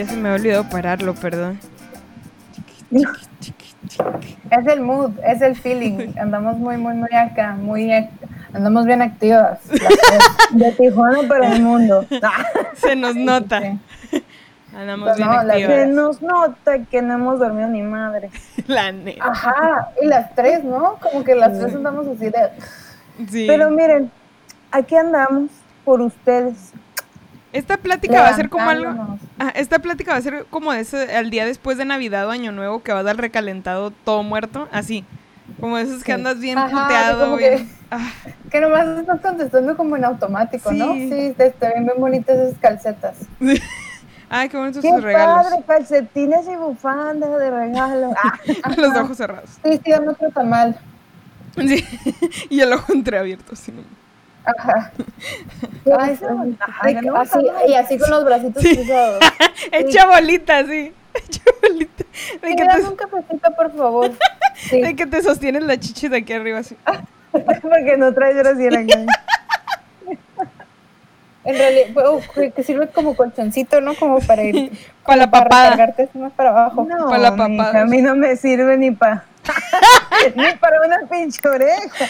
Ya se me ha olvidado pararlo, perdón. Es el mood, es el feeling. Andamos muy, muy, muy acá, muy, andamos bien activas. De Tijuana para el mundo. Se nos nota. Sí. Andamos Pues bien no, la Se activas. nos nota que no hemos dormido ni madre. La neta. Ajá, y las tres, ¿no? Como que las tres andamos así de. Sí. Pero miren, aquí andamos por ustedes. Esta plática va a ser como algo. Ah, esta plática va a ser como ese, al día después de Navidad o Año Nuevo que vas al recalentado todo muerto, así. Como esos que Sí. andas bien Ajá, puteado, como bien. que- Ah, Que nomás estás contestando como en automático, ¿no? Sí. Sí, te, te ven bien bonitas esas calcetas. Ay, qué bonitos tus regalos. padre, calcetines y bufandas de regalo. Ah, Los ojos cerrados. Sí, sí, dame otro tamal. Sí. y el ojo entreabierto. ¿no? Ajá. Ay, sí. Ay, no, así, tamal. y así con los bracitos Sí. cruzados. Hecha bolita, sí. Hecha bolita. De Sí, que, te, un cafecito, por favor. Sí. de que te sostienes la chichi de aquí arriba, así. Porque no traes brasier acá. En realidad, bueno, que- que sirve como colchoncito, ¿no? Como para ir. Para la para papada. así más para abajo. No, Pa' la mija, papada. a mí no me sirve ni para ni para una pinche oreja.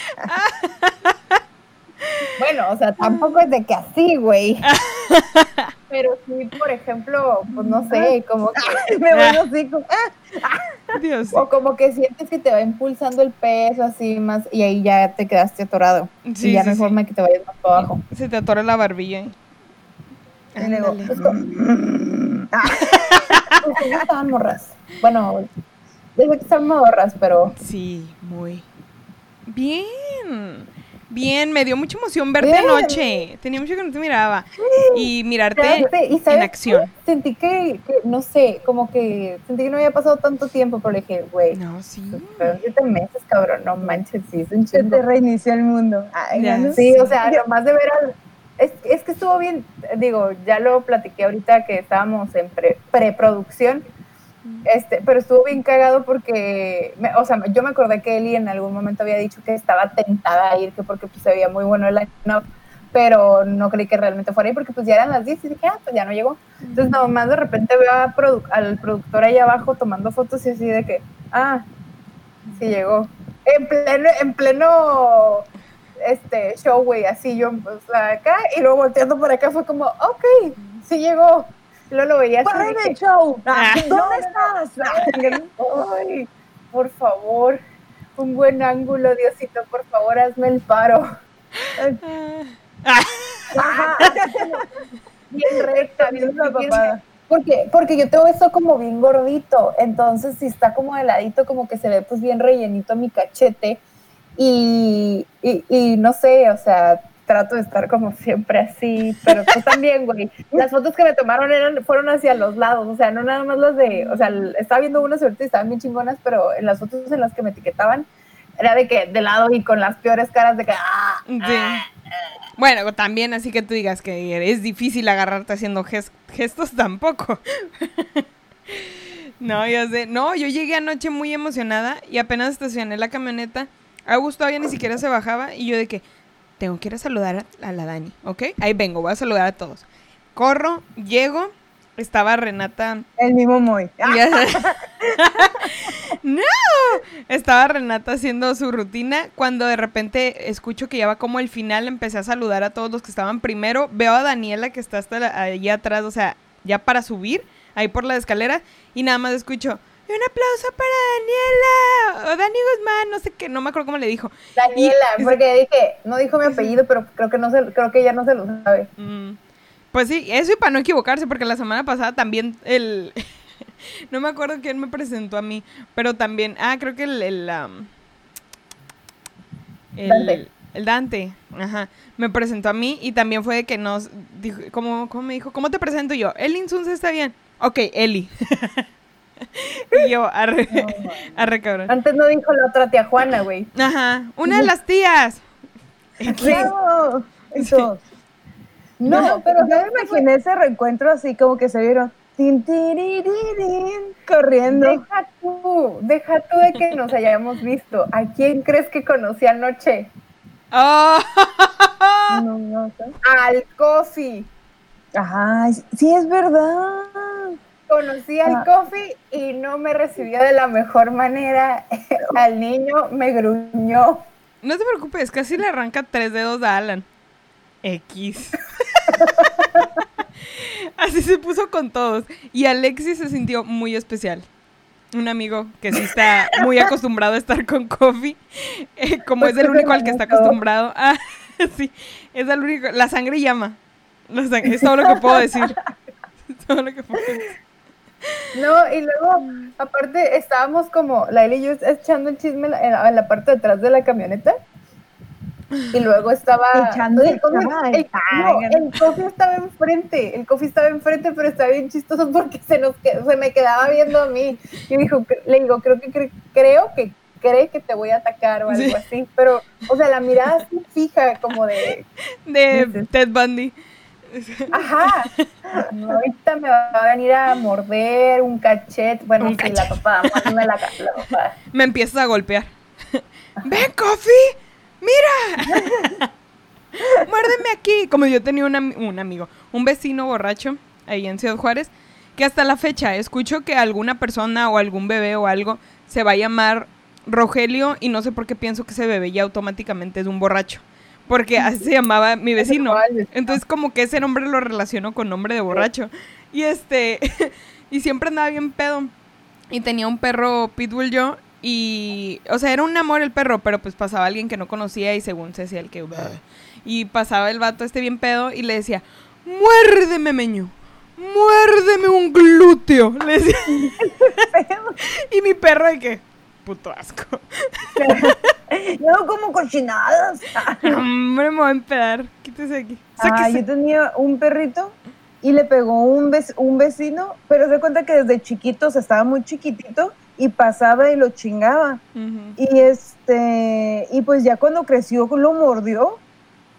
Bueno, o sea, tampoco es de que así, güey. Pero sí, por ejemplo, pues no sé, como que, Me voy hocico. Ah, Dios. o como que sientes que te va impulsando el peso así más y ahí ya te quedaste atorado. Sí, y ya sí, no hay sí. forma que te vayas más para abajo. Se te atora la barbilla. y luego. Pues, ¿Cómo estaban morras? Bueno, desde que están morras, pero Sí, muy. Bien. Bien, me dio mucha emoción verte Bien. anoche. Tenía mucho que no te miraba. Y mirarte Fíjate, ¿y en acción. qué? Sentí que, que, no sé, como que sentí que no había pasado tanto tiempo, pero le dije, güey, No, sí. fueron siete meses, cabrón, no manches, sí, es un se te reinició el mundo. Ay, Ya no Sí, o sea, nomás de ver al... Es, es que estuvo bien, digo, ya lo platiqué ahorita que estábamos en pre- preproducción, este, pero estuvo bien cagado porque, me- o sea, yo me acordé que Eli en algún momento había dicho que estaba tentada a ir, que porque pues, se veía muy bueno el line pero no creí que realmente fuera ahí porque pues ya eran las 10 y dije, ah, pues ya no llegó. Entonces nomás de repente veo a produ- al productor ahí abajo tomando fotos y así de que, ah, sí llegó. En pleno, en pleno este show, güey, así yo pues, acá y luego volteando por acá fue como, ok, sí llegó. Luego lo veía así. ¡Para de el show! Ah. ¿Dónde estás? Ay, por favor, un buen ángulo, Diosito, por favor, hazme el paro. Ah, Ajá. Bien recta, bien- papada. Porque, porque yo tengo esto como bien gordito, entonces si está como de ladito, como que se ve pues bien rellenito mi cachete y, y, y no sé, o sea, trato de estar como siempre así, pero tú también, güey. Las fotos que me tomaron eran, fueron hacia los lados, o sea, no nada más las de, o sea, estaba viendo unas ahorita y estaban bien chingonas, pero en las fotos en las que me etiquetaban era de que de lado y con las peores caras de que, ah, sí. Bueno, también así que tú digas que es difícil agarrarte haciendo ges- gestos tampoco. no, yo sé. No, yo llegué anoche muy emocionada y apenas estacioné la camioneta. Agus todavía ni siquiera se bajaba y yo de que tengo que ir a saludar a, la Dani, ¿ok? Ahí vengo, voy a saludar a todos. Corro, llego, estaba Renata El mismo Moy. ¡No! Estaba Renata haciendo su rutina cuando de repente escucho que ya va como el final, empecé a saludar a todos los que estaban primero, veo a Daniela que está hasta allá atrás, o sea, ya para subir, ahí por la escalera, y nada más escucho, "Y un aplauso para Daniela, o Dani Guzmán, no sé qué, no me acuerdo cómo le dijo. Daniela, Y- porque dije, no dijo mi apellido, pero creo que no se, creo que ella no se lo sabe. Mm, Pues sí, eso y para no equivocarse, porque la semana pasada también el... no me acuerdo quién me presentó a mí, pero también... Ah, creo que el... el, el- Dante. el Dante, ajá, me presentó a mí y también fue de que nos... Dijo, ¿cómo, cómo me dijo? ¿Cómo te presento yo? Eli Insunza está bien. Ok, Eli. y yo, arre, arre cabrón. Antes no dijo la otra tía Juana, güey. Ajá, una de las tías. Claro. Todos. No, No, pero yo me imaginé ese reencuentro así como que se vieron tin, corriendo. deja tú, deja tú de que nos hayamos visto. ¿A quién crees que conocí anoche? Oh. No, no. Al Cosi. Ajá, sí es verdad. Conocí al Ah. coffee y no me recibió de la mejor manera. Al niño me gruñó. No te preocupes, casi le arranca tres dedos a Alan. X. Así se puso con todos. Y Alexis se sintió muy especial. Un amigo que sí está muy acostumbrado a estar con Coffee. eh, como es el único al que está acostumbrado. Ah, sí, es el único. La sangre llama. La sang- es todo lo que puedo decir. Es todo lo que puedo decir. No, y luego, aparte, estábamos como, Laila y yo echando el chisme en la, en parte de atrás de la camioneta. Y luego estaba. Echando el coffee, el- no, el coffee estaba enfrente. El coffee estaba enfrente, pero estaba bien chistoso porque se, nos, se me quedaba viendo a mí. Y dijo, le digo, creo que cre- creo que cree que te voy a atacar o algo Sí. así. Pero, o sea, la mirada así fija, como de. De. Ted Bundy. Ajá. Ahorita me va a venir a morder un cachete. Bueno, Un sí, la papá, la, papá. Me empiezas a golpear. ¡Ven, Coffee! ¡Mira! Muérdeme aquí. Como yo tenía un, am- un amigo, un vecino borracho ahí en Ciudad Juárez, que hasta la fecha escucho que alguna persona o algún bebé o algo se va a llamar Rogelio y no sé por qué pienso que ese bebé ya automáticamente es un borracho. Porque así se llamaba mi vecino. Entonces como que ese nombre lo relaciono con nombre de borracho. Y este, y siempre andaba bien pedo. Y tenía un perro pitbull yo. Y, o sea, era un amor el perro, pero pues pasaba alguien que no conocía y según se decía el que... Y pasaba el vato este bien pedo y le decía, muérdeme, meño. Muérdeme un glúteo. Le decía. y mi perro de que, puto asco. No como cochinadas. Hombre, me voy a empedar. Quítese aquí. Ah, yo tenía un perrito y le pegó un, un vecino, pero se cuenta que desde chiquito, o sea, estaba muy chiquitito y pasaba y lo chingaba. Y este, y pues ya cuando creció lo mordió,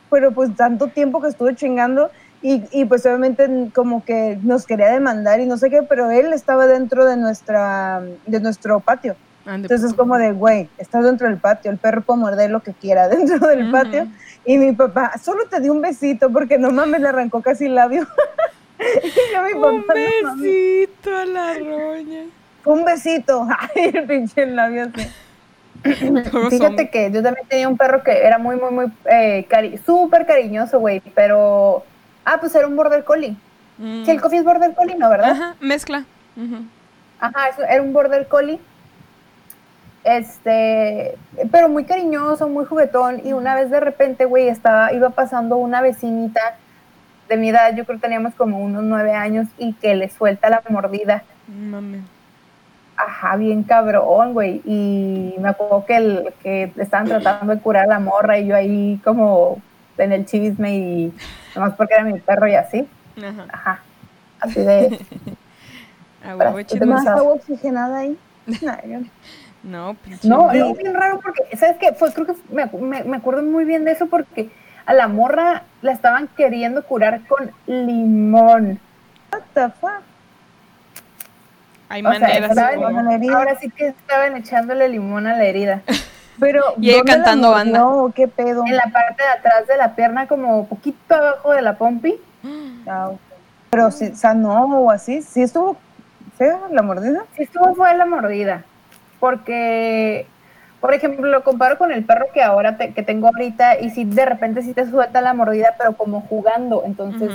pero pues tanto tiempo que estuve chingando y, y pues obviamente como que nos quería demandar y no sé qué, pero él estaba dentro de nuestra, de nuestro patio. Ande, Entonces es puto. como de, güey, estás dentro del patio, el perro puede morder lo que quiera dentro del patio. Y mi papá, solo te di un besito porque no mames, le arrancó casi el labio. y yo, mi papá, Un besito a la roña. un besito. Ay, el pinche labio así. Fíjate que yo también tenía un perro que era muy, muy, muy eh, cari súper cariñoso, güey, pero... Ah, pues era un border collie. Mm. Sí, el coffee es border collie, ¿no? ¿Verdad? Ajá, mezcla. Ajá, eso, era un border collie. Este, pero muy cariñoso, muy juguetón. Y una vez de repente, güey, estaba, iba pasando una vecinita de mi edad, yo creo que teníamos como unos nueve años, y que le suelta la mordida. Mame. Ajá, bien cabrón, güey. Y me acuerdo que, el, que estaban tratando de curar a la morra y yo ahí como en el chisme y nomás porque era mi perro y así. Ajá. Ajá. Así de... Agua oxigenada ahí. No, pinche. No, es bien raro porque, ¿sabes qué? Fue, creo que me, me- me acuerdo muy bien de eso porque a la morra la estaban queriendo curar con limón. What the fuck? Hay O sea, maneras. estaban- ahora sí que estaban echándole limón a la herida. Pero, Y ella ¿dónde la cantando banda. o ¿Qué pedo? En la parte de atrás de la pierna, como poquito abajo de la pompi. Ah. Pero si sanó o así, sí estuvo fea la mordida. Sí estuvo fue la mordida. Porque, por ejemplo, lo comparo con el perro que ahora te- que tengo ahorita y si de repente sí te suelta la mordida, pero como jugando. Entonces,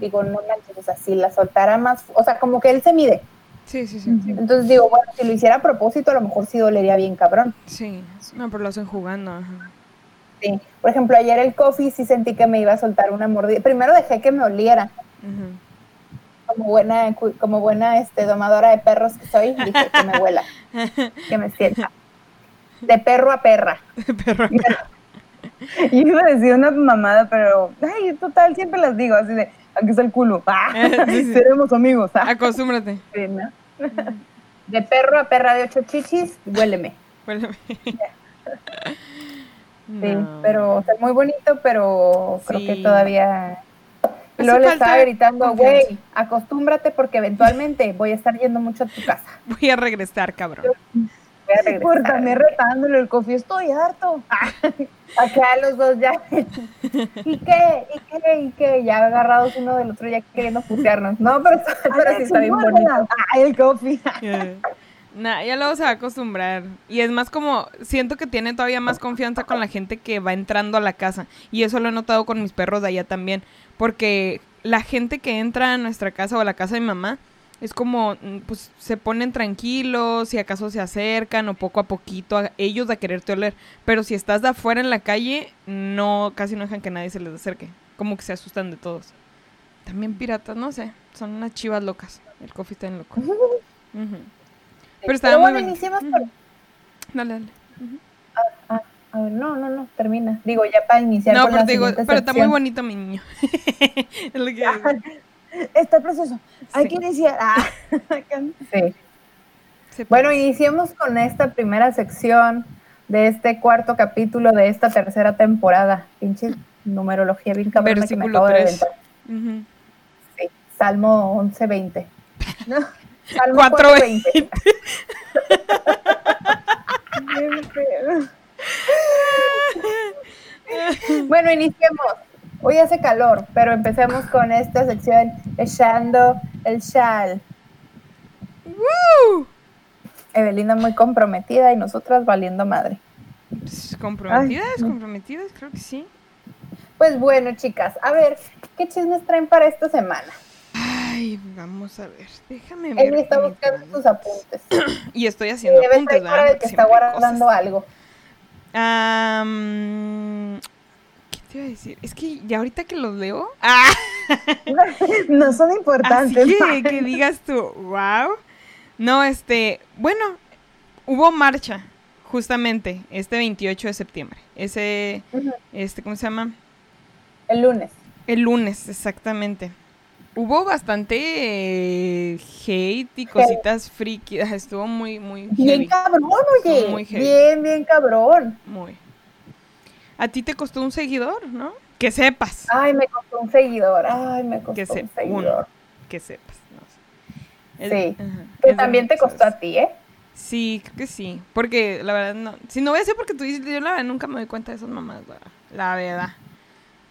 digo, no manches, o sea, si la soltara más, o sea, como que él se mide. Sí, sí, sí. Entonces digo, bueno, si lo hiciera a propósito, a lo mejor sí dolería bien cabrón. Sí. No, pero lo hacen jugando. Ajá. Sí. Por ejemplo, ayer el coffee sí sentí que me iba a soltar una mordida. Primero dejé que me oliera, Ujú. Como buena, como buena este, domadora de perros que soy, dije que me huela, que me sienta. De perro a perra. Perro. Yo iba a decir una mamada, pero, ay, total, siempre las digo, así de, aquí está el culo. Ah, Sí, sí. seremos amigos. ah. Acostúmbrate. Sí, ¿no? De perro a perra de ocho chichis, huéleme. Huéleme. Sí, No. pero o sea, muy bonito, pero creo que todavía. Hace luego le falta estaba gritando, güey, acostúmbrate porque eventualmente voy a estar yendo mucho a tu casa. Voy a regresar, cabrón. voy a regresar. Por también retándole el coffee, estoy harto. Acá los dos ya. ¿Y qué? ¿Y qué? ¿Y qué? Ya agarrados uno del otro, ya queriendo putearnos. No, pero, pero sí está bien bonito. Ay, el coffee. Nah, ya luego se va a acostumbrar. Y es más como, siento que tiene todavía más confianza con la gente que va entrando a la casa. Y eso lo he notado con mis perros de allá también. Porque la gente que entra a nuestra casa o a la casa de mi mamá, es como, mm, pues se ponen tranquilos, si acaso se acercan o poco a poquito a ellos a quererte oler. Pero si estás de afuera en la calle, no, casi no dejan que nadie se les acerque. Como que se asustan de todos. También piratas, no sé, son unas chivas locas. El coffee está en loco. Pero Pero bueno, bonito. iniciemos por... Dale, dale. Ah, a ver, no, no, no, termina. Digo, ya para iniciar No, con pero la digo, pero está muy bonito mi niño. es lo que Está precioso. Hay Sí. que iniciar. Ah, Sí. se Bueno, parece. iniciemos con esta primera sección de este cuarto capítulo de esta tercera temporada. Pinche numerología bien cabrona que me acabo de 3. aventar. Ujú. Sí, Salmo 11.20. no. Salmo Cuatro 4.20. Bien feo. Bueno, iniciemos. Hoy hace calor, pero empecemos con esta sección echando el chal. ¡Woo! Evelina muy comprometida y nosotras valiendo madre. ¿Comprometidas? Ay. ¿Comprometidas? Creo que sí. Pues bueno, chicas, a ver, ¿qué chismes traen para esta semana? Ay, vamos a ver. Déjame ver. Ella está buscando sus apuntes. Y estoy haciendo debe apuntes, ¿verdad? que está guardando cosas. algo. ¿Qué te iba a decir? Es que ya ahorita que los leo. ¡Ah! No son Así importantes. que, que digas tú, wow. No, este, bueno, hubo marcha, justamente, este 28 de septiembre. Ese, este, ¿cómo se llama? El lunes. El lunes, exactamente. Hubo bastante eh, hate y cositas friki. ajá, Estuvo muy, muy Bien heavy. cabrón, oye. Muy heavy. bien, bien cabrón. Muy. A ti te costó un seguidor, ¿no? Que sepas. Ay, me costó un seguidor. Ay, me costó Que un seguidor. Que sepas. no sé. Es- Sí. ajá, Que también te costó a ti, ¿eh? Sí, creo que sí. Porque la verdad no. Si no voy a decir porque tú dices, yo la verdad nunca me doy cuenta de esas mamás, la, la verdad.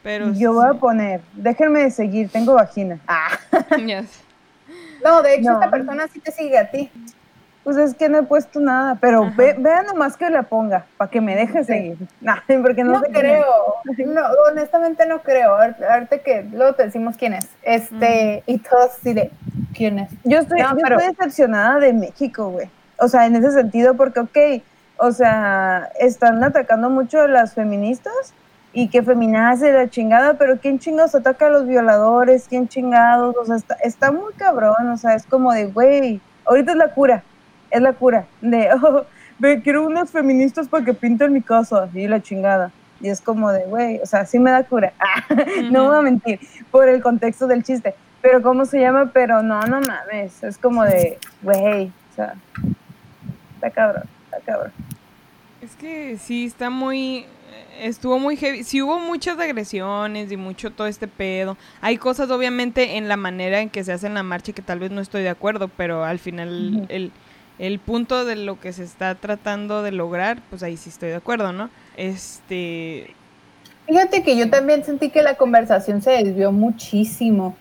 Pero Yo voy a sí. poner, déjenme de seguir, tengo vagina. Ah, Ya sé. No, de hecho, No. esta persona sí te sigue a ti. pues es que no he puesto nada, pero ve, vean nomás que la ponga, para que me deje seguir. Nah, porque no, No, sé quién creo. No, honestamente no creo. Ahor- Ahorita que luego te decimos quién es. Este, y todos así de, ¿quién es? es. Yo estoy, No, yo pero- estoy decepcionada de México, güey. O sea, en ese sentido, porque, ok, o sea, están atacando mucho a las feministas y que feminazi la chingada, pero ¿quién chingados ataca a los violadores? ¿Quién chingados? O sea, está, está muy cabrón, o sea, es como de, güey, ahorita es la cura, es la cura, de, oh, ve, quiero unas feministas para que pinten mi casa, y la chingada. Y es como de, güey, o sea, sí me da cura. no Ujú. voy a mentir, por el contexto del chiste. Pero, ¿cómo se llama? Pero no, no mames. Es como de, güey, o sea, está cabrón, está cabrón. Es que sí, está muy... Estuvo muy heavy. Sí hubo muchas agresiones y mucho todo este pedo. Hay cosas obviamente en la manera en que se hace en la marcha que tal vez no estoy de acuerdo, pero al final el, el punto de lo que se está tratando de lograr, pues ahí sí estoy de acuerdo, ¿no? Este... Fíjate que yo también sentí que la conversación se desvió muchísimo.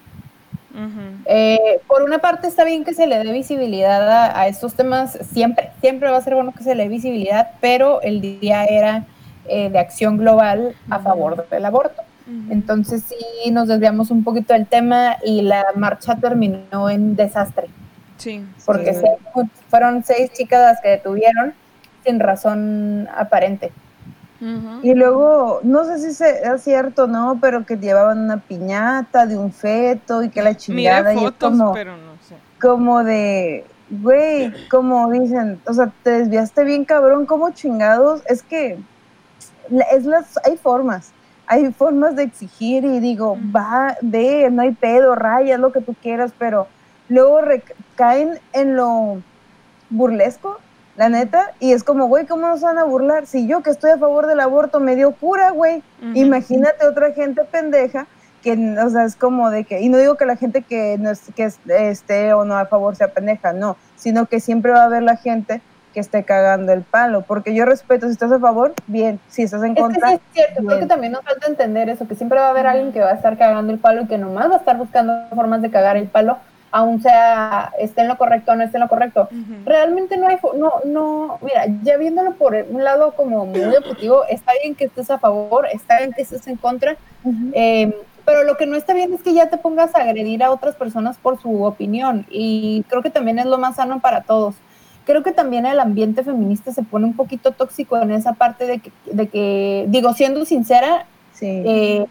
Eh, por una parte está bien que se le dé visibilidad a, a estos temas, siempre, siempre va a ser bueno que se le dé visibilidad, pero el día era eh, de acción global a favor del aborto. Entonces sí nos desviamos un poquito del tema y la marcha terminó en desastre, Sí. porque Sí. seis- fueron seis chicas las que detuvieron sin razón aparente. Y luego, no sé si sea cierto, ¿no? Pero que llevaban una piñata de un feto y que la chingada. Y es fotos, como, pero no sé. como de, güey, como dicen, o sea, te desviaste bien cabrón, como chingados. Es que es las, hay formas, hay formas de exigir y digo, va, ve, no hay pedo, raya, lo que tú quieras, pero luego caen en lo burlesco, la neta, y es como, güey, ¿cómo nos van a burlar? Si yo que estoy a favor del aborto me dio cura, güey, imagínate otra gente pendeja que, o sea, es como de que, y no digo que la gente que no es- que es- esté o no a favor sea pendeja, no, sino que siempre va a haber la gente que esté cagando el palo, porque yo respeto si estás a favor, bien, si estás en contra. Es que sí es cierto, creo que también nos falta entender eso, que siempre va a haber alguien que va a estar cagando el palo y que nomás va a estar buscando formas de cagar el palo, aún sea esté en lo correcto o no esté en lo correcto. Realmente no hay, no, no, mira, ya viéndolo por un lado como muy objetivo, está bien que estés a favor, está bien que estés en contra, eh, pero lo que no está bien es que ya te pongas a agredir a otras personas por su opinión y creo que también es lo más sano para todos. Creo que también el ambiente feminista se pone un poquito tóxico en esa parte de que, de que digo, siendo sincera, Sí. eh,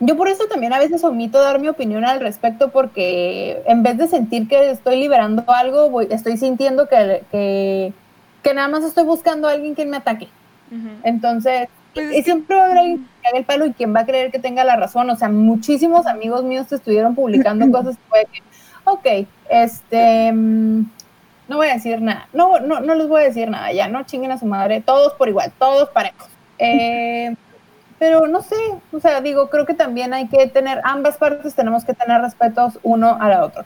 yo por eso también a veces omito dar mi opinión al respecto porque en vez de sentir que estoy liberando algo, voy- estoy sintiendo que, que, que nada más estoy buscando a alguien que me ataque. Entonces, Pues y es que- siempre va a haber alguien que haga el palo y quien va a creer que tenga la razón. O sea, muchísimos amigos míos te estuvieron publicando cosas que fue que, ok, este, no voy a decir nada, no, no, no les voy a decir nada, ya, no chinguen a su madre, todos por igual, todos parejos. Eh, pero no sé, o sea, digo, creo que también hay que tener, ambas partes tenemos que tener respetos uno a la otra.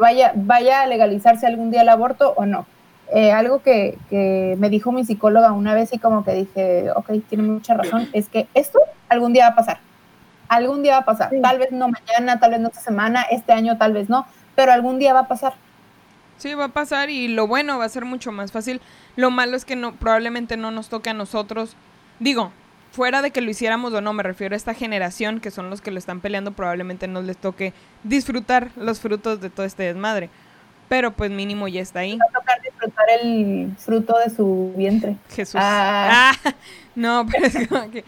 Vaya, vaya a legalizarse algún día el aborto o no. Eh, algo que, que me dijo mi psicóloga una vez y como que dije, ok, tiene mucha razón, es que esto algún día va a pasar. Algún día va a pasar. Sí. Tal vez no mañana, tal vez no esta semana, este año tal vez no, pero algún día va a pasar. Sí, va a pasar y lo bueno va a ser mucho más fácil. Lo malo es que no, probablemente no nos toque a nosotros. Digo, fuera de que lo hiciéramos o no, me refiero a esta generación que son los que lo están peleando, probablemente no les toque disfrutar los frutos de todo este desmadre. Pero pues mínimo ya está ahí. Va a tocar disfrutar el fruto de su vientre. Jesús. Ah. Ah, no, pero es como que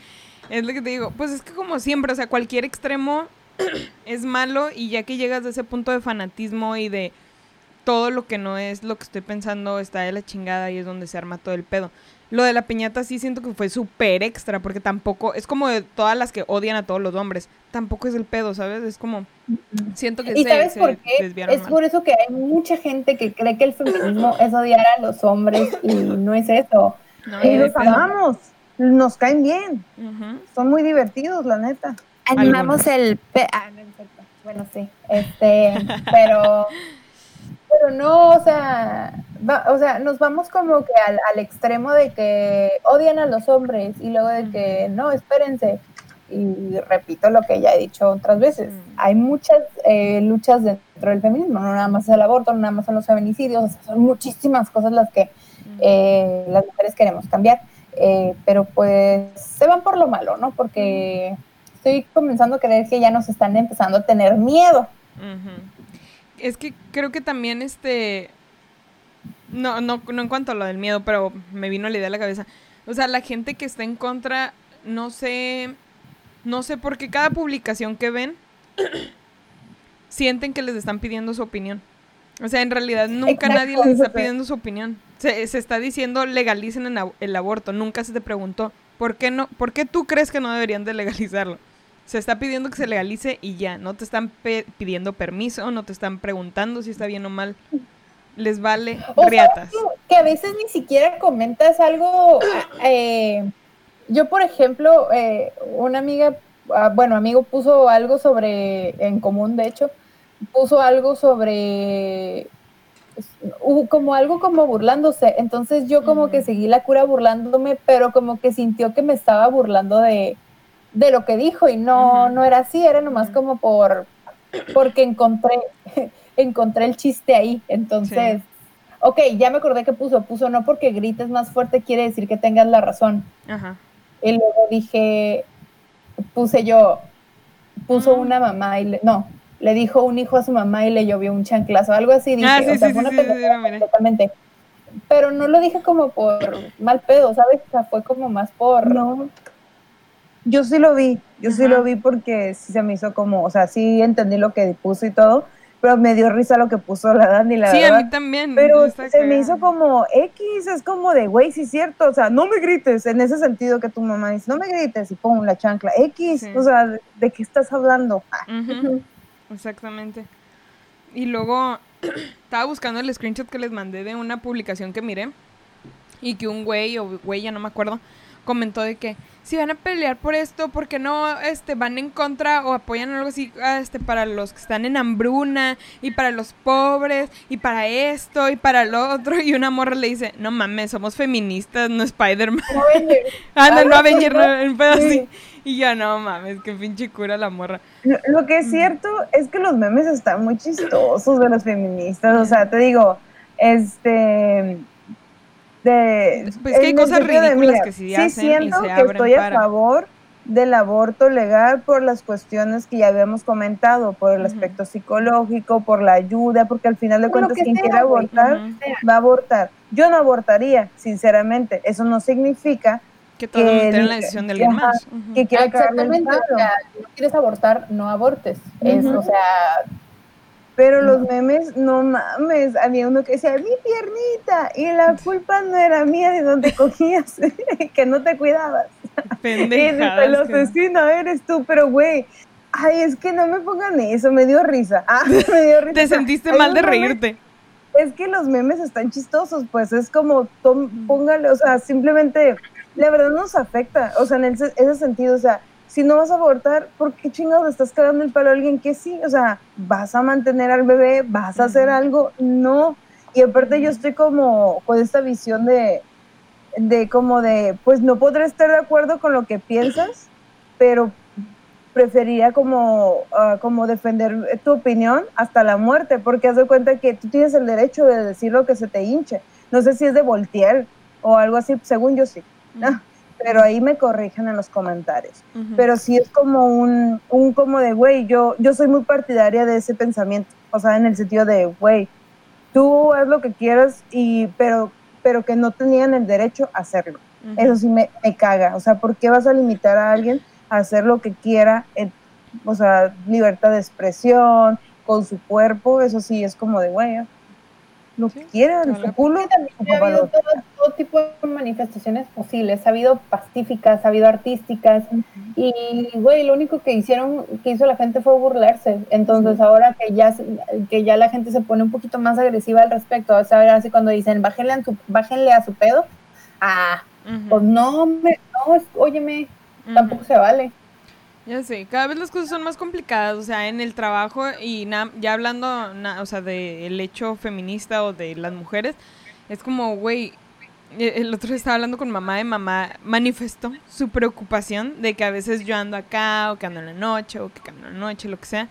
es lo que te digo. Pues es que como siempre, o sea, cualquier extremo es malo y ya que llegas a ese punto de fanatismo y de todo lo que no es lo que estoy pensando está de la chingada y es donde se arma todo el pedo. Lo de la piñata sí siento que fue súper extra porque tampoco, es como de todas las que odian a todos los hombres, tampoco es el pedo, ¿sabes? Es como, siento que ¿Y se, sabes se por qué? desviaron Es mal. por eso que hay mucha gente que cree que el feminismo es odiar a los hombres y no es eso. No, de los amamos, nos caen bien, son muy divertidos, la neta. Animamos el... pe- ah, no. Bueno, sí. Este, pero... Pero no, o sea, va- o sea, nos vamos como que al, al extremo de que odian a los hombres y luego de que no, espérense. Y repito lo que ya he dicho otras veces, hay muchas eh, luchas dentro del feminismo, no nada más el aborto, no nada más son los feminicidios, o sea, son muchísimas cosas las que eh, las mujeres queremos cambiar, eh, pero pues se van por lo malo, ¿no? Porque estoy comenzando a creer que ya nos están empezando a tener miedo. Ujú. Es que creo que también este no, no, no en cuanto a lo del miedo, pero me vino la idea a la cabeza. O sea, la gente que está en contra, no sé, no sé por qué cada publicación que ven sienten que les están pidiendo su opinión. O sea, en realidad nunca Exacto, nadie les está pidiendo su opinión. Se, se está diciendo legalicen el aborto. Nunca se te preguntó por qué no, por qué tú crees que no deberían de legalizarlo. Se está pidiendo que se legalice y ya. No te están pe- pidiendo permiso, no te están preguntando si está bien o mal. Les vale O riatas. sabes que a veces ni siquiera comentas algo. eh, yo, por ejemplo, eh, una amiga, ah, bueno, amigo puso algo sobre, en común, de hecho, puso algo sobre, como algo como burlándose. Entonces yo como que seguí la cura burlándome, pero como que sintió que me estaba burlando de, de lo que dijo y no, no era así, era nomás como por, porque encontré, encontré el chiste ahí. Entonces, ok, ya me acordé que puso, puso no porque grites más fuerte quiere decir que tengas la razón. Ajá. Y luego dije, puse yo, puso una mamá y le, no, le dijo un hijo a su mamá y le llovió un chanclazo, algo así, dije, Ah, sí, o sea, sí, fue sí, una sí, sí, completamente. Pero no lo dije como por mal pedo, ¿sabes? O sea, fue como más por... No. Yo sí lo vi, yo sí lo vi porque sí se me hizo como, o sea, sí entendí lo que puso y todo, pero me dio risa lo que puso la Dani, la Sí, verdad. a mí también. Pero se me hizo como X, es como de, güey, sí es cierto, o sea, no me grites, en ese sentido que tu mamá dice, no me grites y pum, la chancla, X, Sí. o sea, ¿de, de qué estás hablando? Ah, Exactamente. Y luego estaba buscando el screenshot que les mandé de una publicación que miré y que un güey o güey, ya no me acuerdo, comentó de que si van a pelear por esto, ¿por qué no este, van en contra o apoyan algo así este, para los que están en hambruna y para los pobres y para esto y para lo otro? Y una morra le dice, no mames, somos feministas, no Spider-Man. No. Ah, no, no Avenger, no, Sí. así. Y yo, no mames, qué pinche cura la morra. Lo, lo que es cierto es que los memes están muy chistosos de las feministas. O sea, te digo, este. De, Pues es que hay en el cosas sentido de, ridículas mira, que sí sí hacen y siento se que abren estoy a favor del aborto legal por las cuestiones que ya habíamos comentado, por el aspecto psicológico, por la ayuda, porque al final de Por cuentas quien sea, quiera abortar va a abortar. Yo no abortaría, sinceramente. Eso no significa Que que tienen la decisión de alguien ajá, más. Ujú. que quiera el Exactamente. O sea, si no quieres abortar, no abortes. Es, o sea, Pero los memes, no mames, había uno que decía, mi piernita, y la culpa no era mía de donde cogías, que no te cuidabas. Pendejadas el asesino eres tú, pero güey, ay, es que no me pongan eso, me dio risa. Ah, me dio risa. Te sentiste mal de reírte. Es que los memes están chistosos, pues es como, tom- póngale, o sea, simplemente, la verdad nos afecta, o sea, en ese, ese sentido, o sea, si no vas a abortar, ¿por qué chingados le estás cagando el palo a alguien que sí? O sea, ¿vas a mantener al bebé? ¿Vas a hacer algo? No. Y aparte yo estoy como con esta visión de, de como de, pues no podré estar de acuerdo con lo que piensas, pero preferiría como, ah, como defender tu opinión hasta la muerte, porque haz de cuenta que tú tienes el derecho de decir lo que se te hinche. No sé si es de voltear o algo así, según yo sí. Pero ahí me corrigen en los comentarios. Pero sí es como un, un como de, güey, yo, yo soy muy partidaria de ese pensamiento. O sea, en el sentido de, güey, tú haz lo que quieras, y, pero, pero que no tenían el derecho a hacerlo. Eso sí me, me caga. O sea, ¿por qué vas a limitar a alguien a hacer lo que quiera? en- o sea, libertad de expresión, con su cuerpo, eso sí es como de, güey, lo que Sí, quieran, vale. su culo. Ha habido todo, todo tipo de manifestaciones posibles. Ha habido pacíficas, ha habido artísticas. Y, güey, lo único que hicieron, que hizo la gente fue burlarse. Entonces, ahora que ya, se- que ya la gente se pone un poquito más agresiva al respecto, o sea, ahora así cuando dicen, bájenle a su, bájenle a su pedo, ah, pues no, me, no, es- óyeme, Ujú. tampoco se vale. Ya sé, cada vez las cosas son más complicadas, o sea, en el trabajo y na- ya hablando, o sea, del hecho feminista o de las mujeres, es como, güey, e- el otro día estaba hablando con mamá de mamá, manifestó su preocupación de que a veces yo ando acá o que ando en la noche o que ando en la noche, lo que sea,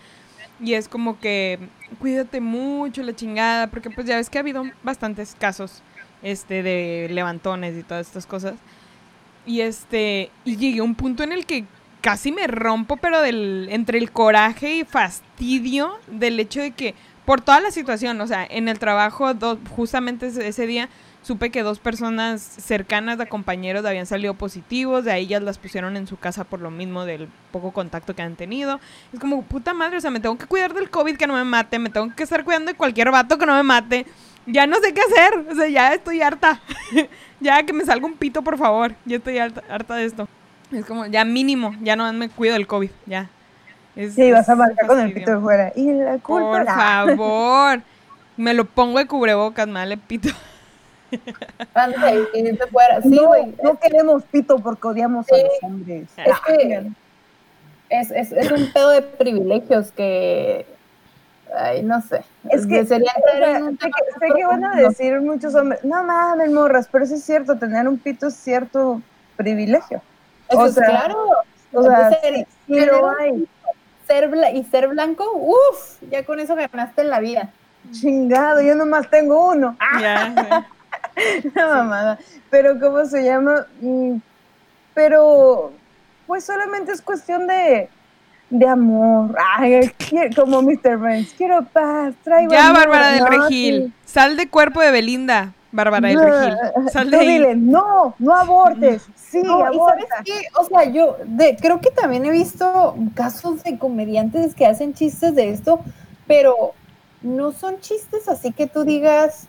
y es como que cuídate mucho la chingada, porque pues ya ves que ha habido bastantes casos este de levantones y todas estas cosas. Y este, y llegué a un punto en el que casi me rompo, pero del, entre el coraje y fastidio del hecho de que, por toda la situación, o sea, en el trabajo, do- justamente ese, día, supe que dos personas cercanas de compañeros habían salido positivos, de ahí ellas las pusieron en su casa por lo mismo del poco contacto que han tenido. Es como, puta madre, o sea, me tengo que cuidar del COVID que no me mate, me tengo que estar cuidando de cualquier vato que no me mate. Ya no sé qué hacer, o sea, ya estoy harta. ya que me salga un pito, por favor. Ya estoy harta de esto. Es como, ya mínimo, ya no me cuido del COVID, ya. Es- Sí, vas a marcar con el pito de fuera. Y la culpa Por favor. Me lo pongo de cubrebocas, me vale pito. Fuera. Sí, no, güey. no queremos pito porque odiamos a los hombres. Es que es, es, es un pedo de privilegios que. Ay, no sé. Es que, sé que, sé que van a decir muchos hombres, no mames, morras, pero eso es cierto, tener un pito es cierto privilegio. Eso o es sea, claro. O sea, Ser- un- hay. ser y ser blanco, uff, ya con eso ganaste en la vida. Chingado, yo nomás tengo uno. Ah, Ya, la mamada. Pero, ¿cómo se llama? Mm, Pero, pues solamente es cuestión de, de amor. Ay, como Mr. Burns, quiero paz, traigo Ya. Bárbara del Regil. Sal de cuerpo de Belinda, Bárbara del No, Regil. Sal de Tú ahí. dile, no, no abortes. Sí, No, y sabes aborta. qué, o sea, yo de, creo que también he visto casos de comediantes que hacen chistes de esto, pero no son chistes así que tú digas,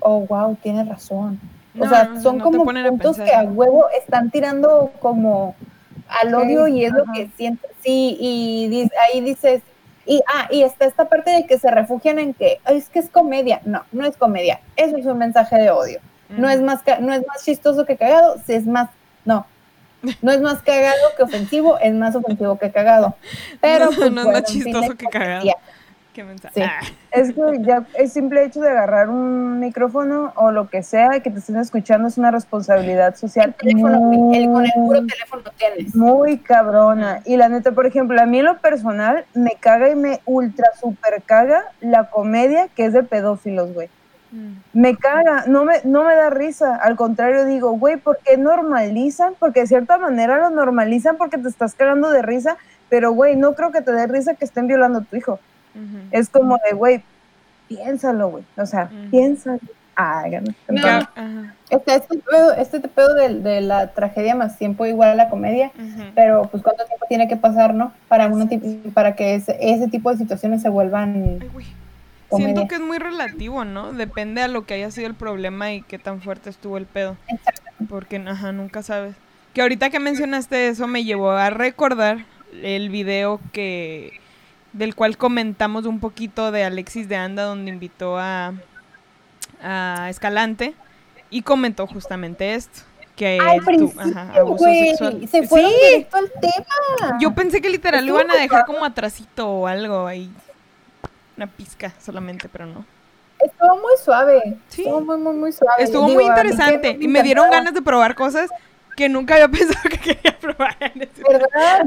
oh, wow, tienes razón. O No, sea, son como a puntos que a huevo están tirando como al odio y es lo que sientes. Sí, y ahí dices, y, ah, y está esta parte de que se refugian en que "Ay, es que es comedia. No, no es comedia. Eso es un mensaje de odio. No es más no es más chistoso que cagado, sí es más No. No es más cagado que ofensivo, es más ofensivo que cagado. Pero No, pues, no es más chistoso que cagado. Qué mensaje. Sí. Ah. Es que ya el simple hecho de agarrar un micrófono o lo que sea que te estén escuchando es una responsabilidad social El teléfono, muy, el- con el puro teléfono tienes. muy cabrona. Y la neta, por ejemplo, a mí en lo personal me caga y me ultra super caga la comedia que es de pedófilos, güey. Mm. Me caga, no me, no me da risa. Al contrario, digo, güey, ¿por qué normalizan? Porque de cierta manera lo normalizan porque te estás cagando de risa, pero güey, no creo que te dé risa que estén violando a tu hijo. Es como de, güey, piénsalo, güey. O sea, piénsalo. No. Ajá. Este, este pedo, este pedo de, de la tragedia más tiempo igual a la comedia, pero pues cuánto tiempo tiene que pasar, ¿no? Para uno para que ese, ese tipo de situaciones se vuelvan Ay. Siento que es muy relativo, ¿no? Depende a lo que haya sido el problema y qué tan fuerte estuvo el pedo. Exacto. Porque, ajá, nunca sabes. Que ahorita que mencionaste eso me llevó a recordar el video que del cual comentamos un poquito de Alexis de Anda donde invitó a, a Escalante y comentó justamente esto que ajá, abuso güey, sexual. se fueron Sí, al tema. yo pensé que literal lo iban a dejar como atrasito o algo ahí. Una pizca solamente, pero no. Estuvo muy suave. Sí. Estuvo muy, muy, muy suave. Estuvo Digo, muy interesante y me dieron ganas de probar cosas que nunca había pensado que quería probar en ¿Verdad?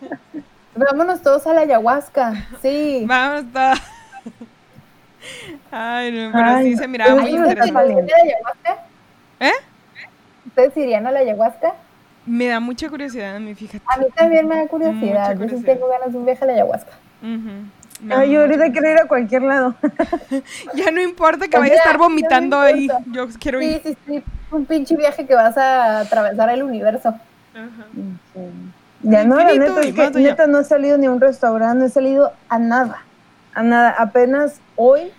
Vámonos todos a la ayahuasca. Sí. Vamos todos. Ay, no, pero Ay, sí se miraba muy ¿Ahí sí interesante. irían a la ayahuasca? ¿Eh? ¿Ustedes irían a la ayahuasca? Me da mucha curiosidad a mí, fíjate. A mí también me da Mucha curiosidad. Yo sí curiosidad. tengo ganas de un viaje a la ayahuasca. Ay, yo ahorita quiero ir a cualquier lado. curiosidad. Ya no importa que Pues vaya a estar no vomitando ahí. Yo quiero Sí, ir. sí, sí. Un pinche viaje que vas a atravesar el universo. Ajá. Ya no, la neta, es que neta no he salido ni a un restaurante, no he salido a nada. A nada. Apenas hoy,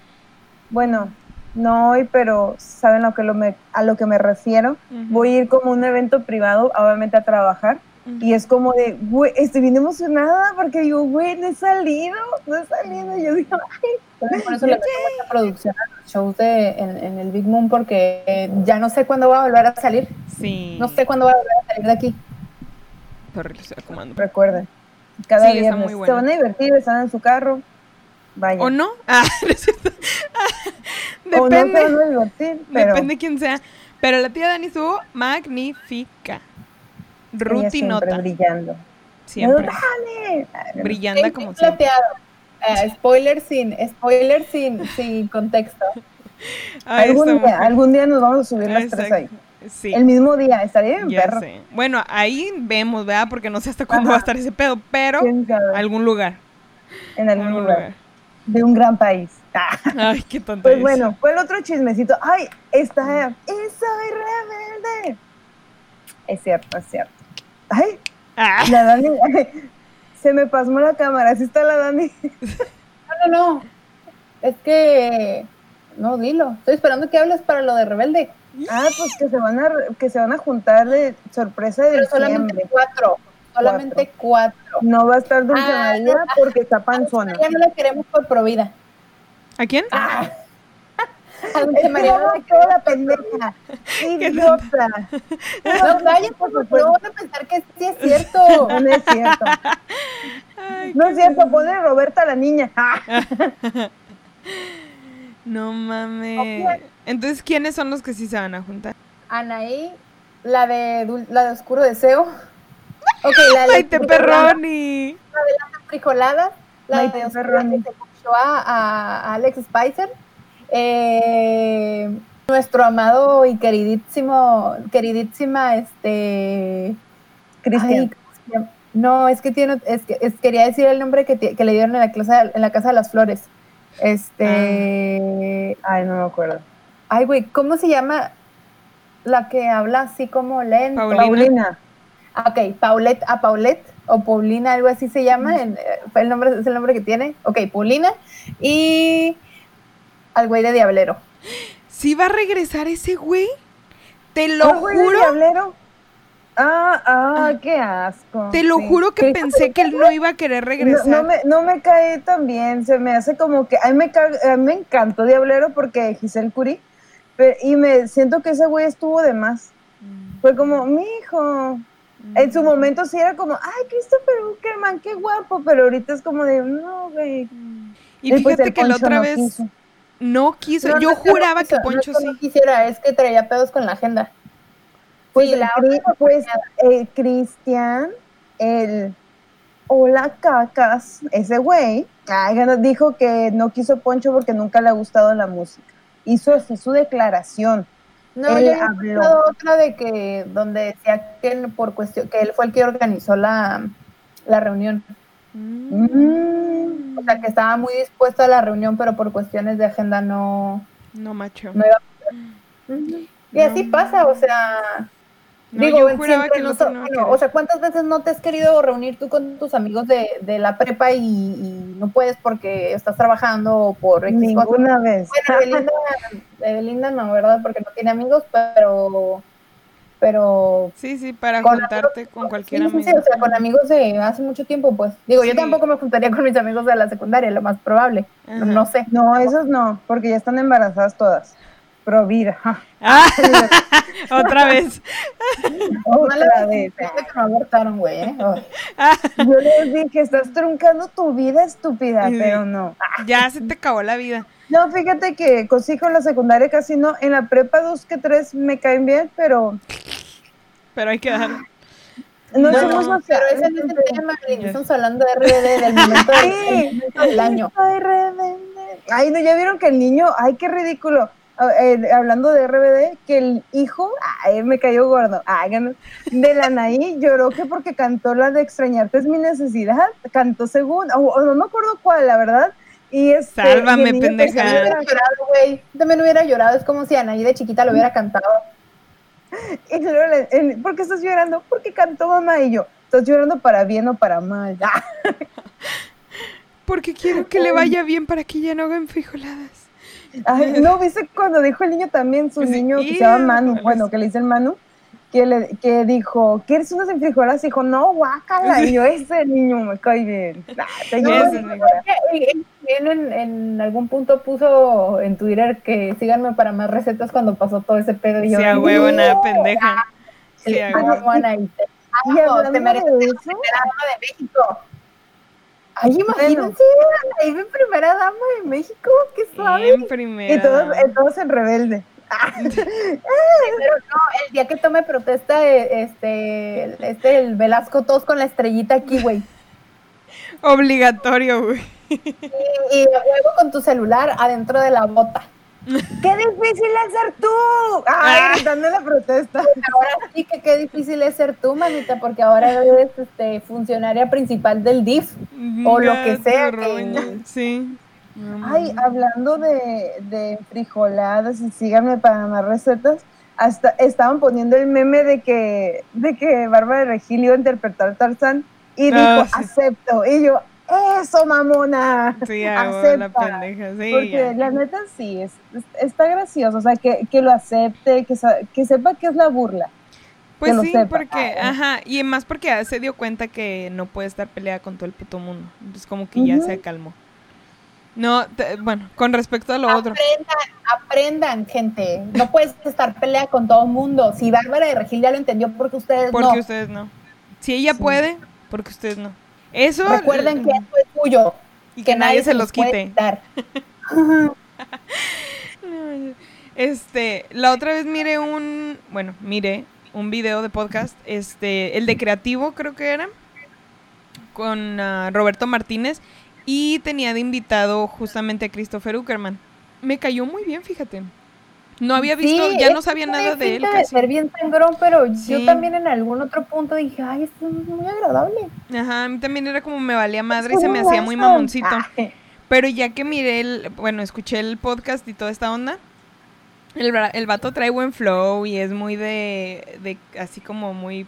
bueno, no hoy, pero saben lo que lo me, a lo que me refiero. Voy a ir como a un evento privado, obviamente a trabajar. Y es como de, güey, estoy bien emocionada porque digo, güey, no he salido, no he salido. Y yo digo, ay, Por eso le meto mucha producción a los shows de, en, en el Big Moon porque ya no sé cuándo voy a volver a salir. Sí. No sé cuándo voy a volver a salir de aquí. Acomodando. recuerden, cada Sí, viernes se van a divertir, están en su carro, vayan. ¿O no? Ah, O no Depende. van a divertir, pero Depende quién sea. Pero la tía Dani estuvo magnífica. Rutinota. siempre brillando. Siempre. ¡Dale! Como siempre. plateado. Eh, spoiler sin, spoiler sin, sin contexto. Ay, algún, día, algún día nos vamos a subir las tres ahí. Sí. El mismo día, estaría bien ya perro. sé. Bueno, ahí vemos, ¿verdad? Porque no sé hasta cuándo va a estar ese pedo, pero algún lugar. En algún algún lugar. lugar. De un gran país. Ah, Ay, qué tonto. Pues bueno, fue el otro chismecito. Ay, está. ¡Y soy rebelde! Es cierto, es cierto. Ay, Ah, la Dani. Se me pasmó la cámara, así está la Dani. No, no, no. Es que. No, dilo. Estoy esperando que hables para lo de Rebelde. Ah, pues que se van a, que se van a juntar de sorpresa de Pero solamente diciembre. cuatro. Solamente cuatro. No va a estar Dulce Ah, María porque está panzona. Ya no la queremos por Provida. ¿A quién? Ah. A Es Dulce que María no no la por pendeja. ¿Qué Idiota. No, vaya, Por supuesto. no van a pensar que sí es cierto. No es cierto. Ay, No es cierto, pone Roberta la niña. No mames. Entonces, ¿quiénes son los que sí se van a juntar? Anaí, la de, la de Oscuro Deseo. Ok, la de Maite Perroni. La Maite de Oscuro Perroni. que se a, a- Alex Spicer. Eh, nuestro amado y queridísimo, queridísima, este... Cristian. No, es que tiene, es que es- quería decir el nombre que, que le dieron en la, clase, en la Casa de las Flores. Este, Ay, no me acuerdo. ay, güey, ¿cómo se llama la que habla así como lento? Paulina. Paulina. Ah, Ok, Paulette, a Paulette o Paulina, algo así se llama, en- eh, el nombre, es el nombre que tiene. Ok, Paulina y al güey de Diablero. ¿Sí va a regresar ese güey? Te lo ¿Ah, güey, el juro, diablero? Ah, ah, qué asco. te lo Sí. juro que pensé que él no iba a querer regresar. no me, no me cae tan bien, se me hace como que, a mí me, a mí me encantó Diablero porque Giselle Curie, y me siento que ese güey estuvo de más. Mm. Fue como, mi hijo. En su momento sí era como, ay, Christopher Uckerman, qué guapo, pero ahorita es como de, no, güey. Y fíjate que la otra no vez quiso. no quiso. Yo juraba que Poncho sí. no quisiera, es que traía pedos con la agenda. Pues, pues eh, Cristian, el hola cacas, ese güey, dijo que no quiso Poncho porque nunca le ha gustado la música. Hizo así su declaración. No, Él yo habló. otra de que donde decía que él, por cuestión que él fue el que organizó la, la reunión. Mm. O sea, que estaba muy dispuesto a la reunión, pero por cuestiones de agenda no, No, macho. no iba a poder. Y así pasa, o sea, No, digo, yo juraba que el no bueno, o sea, ¿cuántas veces no te has querido reunir tú con tus amigos de, de la prepa y, y no puedes porque estás trabajando o por X? Ninguna vez. Bueno, Belinda, Belinda no, ¿verdad? Porque no tiene amigos, pero pero Sí, sí, para con juntarte amigos- con cualquier sí, sí, amigo. sí, o sea, con amigos de hace mucho tiempo, pues. Digo, yo Sí. tampoco me juntaría con mis amigos de la secundaria, lo más probable. Ajá. No sé. No, esos no, porque ya están embarazadas todas. Pro vida. Ah, otra vez. Otra vez. que me abortaron, güey, ¿eh? Ay. Yo les dije, estás truncando tu vida estúpida, Sí. pero no. Ya se te acabó la vida. No, fíjate que con sí, con la secundaria casi no. En la prepa dos que tres me caen bien, pero Pero hay que dar. no, No, somos no, pero ese no es el tema. Estamos hablando de RBD, del momento del, Sí. el momento del año. Ay, no, ya vieron que el niño, ay, qué ridículo. Ah, eh, hablando de RBD, que el hijo, ay, me cayó gordo, ay, ganó, de la Anaí lloró que porque cantó la de extrañarte es mi necesidad, cantó según, o, o no me acuerdo cuál, la verdad. Y este, Sálvame, y pendeja. Yo hubiera llorar. llorado, güey. Yo También hubiera llorado. Es como si Anaí de chiquita lo hubiera cantado. Y luego le- el- ¿por qué estás llorando? Porque cantó mamá y yo, estás llorando para bien o para mal. Ah, Porque quiero que le vaya bien para que ya no hagan frijoladas. Ay, no, viste cuando dijo el niño también, su Sí, niño que se llama Manu, bueno, que le dicen Manu, que, le, que dijo, ¿quieres unas enfrijoladas? Y dijo, no, guácala. Y yo, ese niño me cae bien. Ah, te No, Ese. Él él en, en algún punto puso en Twitter que síganme para más recetas cuando pasó todo ese pedo. Y yo, Sí, a huevo, nada, pendeja. Sí, Sí, a huevo. Te mereces de México. Ay, imagínense, Anaí de primera dama de México, qué suave. En primera. y todos, todos en rebelde. Pero no, el día que tome protesta, eh, este, este, el Velasco, todos con la estrellita aquí, güey. Obligatorio, güey. Y, y de huevo con tu celular adentro de la bota. ¡Qué difícil es ser tú! Ah. Ay, gritando en la protesta. Ahora sí que qué difícil es ser tú, manita, porque ahora eres este, funcionaria principal del DIF. O lo que sea que-. Sí. Ay, hablando de, de frijoladas y síganme para más recetas, hasta estaban poniendo el meme de que, de que Bárbara de Regil iba a interpretar Tarzán y dijo, Ah, sí. acepto. Y yo, eso, mamona. Sí, hago la acepta. pendeja. Sí. Porque ya. la neta sí, es, es- está gracioso, o sea, que, que lo acepte, que, que sepa que es la burla. Pues sí, porque, Ah. ajá, y más porque ya se dio cuenta que no puede estar peleada con todo el puto mundo. Entonces como que ya se calmó. No, te- bueno, con respecto a lo otro. Aprendan, aprendan, gente. No puedes estar pelea con todo el mundo. Si Bárbara de Regil ya lo entendió, porque ustedes Porque no. ustedes no. Si ella Sí. puede, porque ustedes no. Eso. Recuerden que eso es tuyo. y que nadie se los quite. Este, la otra vez miré un, bueno, miré un video de podcast, este, el de Creativo creo que era, con ah, Roberto Martínez y tenía de invitado justamente a Christopher Uckerman. Me cayó muy bien, fíjate. No había visto, Sí, ya no sabía nada de él casi. ser bien sangrón, pero Sí. yo también en algún otro punto dije, ay, esto es muy agradable. Ajá, a mí también era como me valía madre y Es se me hacía muy mamoncito. Ay, Pero ya que miré el, bueno, escuché el podcast y toda esta onda, el, el vato trae buen flow y es muy de, de así como muy,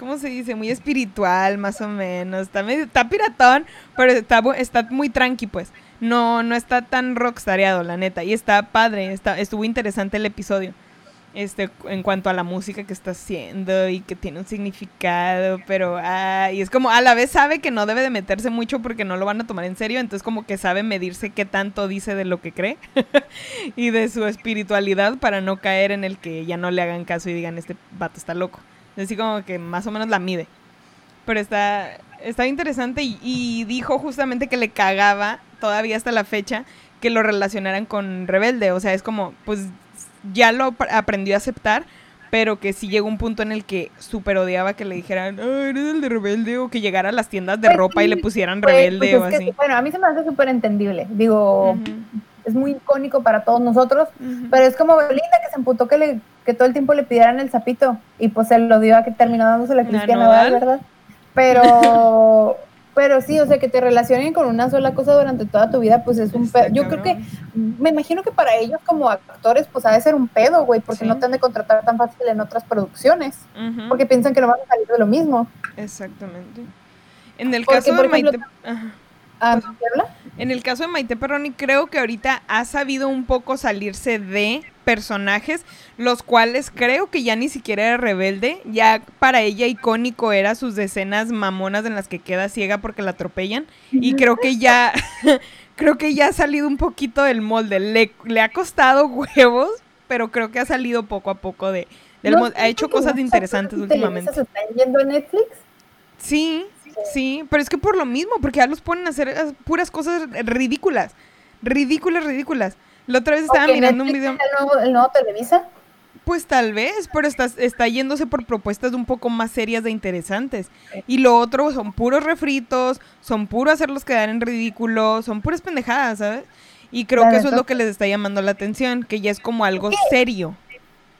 ¿cómo se dice? Muy espiritual, más o menos. Está medio, está piratón, pero está, está muy tranqui, pues. No, no está tan rockstareado, la neta. Y está padre, está, estuvo interesante el episodio. este, en cuanto a la música que está haciendo y que tiene un significado, pero ah, y es como a la vez sabe que no debe de meterse mucho porque no lo van a tomar en serio, entonces como que sabe medirse qué tanto dice de lo que cree y de su espiritualidad para no caer en el que ya no le hagan caso y digan este vato está loco. Así como que más o menos la mide. Pero está, está interesante y, y dijo justamente que le cagaba todavía hasta la fecha que lo relacionaran con Rebelde. O sea, es como, pues ya lo ap- aprendió a aceptar, pero que sí llegó un punto en el que súper odiaba que le dijeran, "Ah, eres el de Rebelde, o que llegara a las tiendas de Pues ropa y le pusieran Pues, Rebelde pues o que, así. bueno, a mí se me hace súper entendible. Digo, es muy icónico para todos nosotros, pero es como Belinda que se emputó que, le, que todo el tiempo le pidieran el sapito y pues se lo dio a que terminó dándose la ¿A Cristiana ¿verdad? Pero, pero sí, o sea, que te relacionen con una sola cosa durante toda tu vida, pues es un pedo. Yo creo que, me imagino que para ellos como actores, pues ha de ser un pedo, güey, porque Sí. no te han de contratar tan fácil en otras producciones, porque piensan que no van a salir de lo mismo. Exactamente. En el Porque, caso de por ejemplo, Maite... ajá. Ah. En el caso de Maite Perroni, creo que ahorita ha sabido un poco salirse de personajes, los cuales creo que ya ni siquiera era rebelde, ya para ella icónico era sus decenas mamonas en las que queda ciega porque la atropellan, y creo que ya, creo que ya ha salido un poquito del molde, le, le ha costado huevos, pero creo que ha salido poco a poco de, del No, molde. ha hecho cosas interesantes últimamente. se están yendo a Netflix? Sí, sí, pero es que por lo mismo, porque ya los ponen a hacer puras cosas ridículas. Ridículas, ridículas. La otra vez estaba mirando un video. El nuevo, el nuevo Televisa. Pues tal vez, pero está, está yéndose por propuestas un poco más serias e interesantes. Y lo otro son puros refritos, son puro hacerlos quedar en ridículo, son puras pendejadas, ¿sabes? Y creo La que eso es lo que les está llamando la atención, que ya es como algo serio.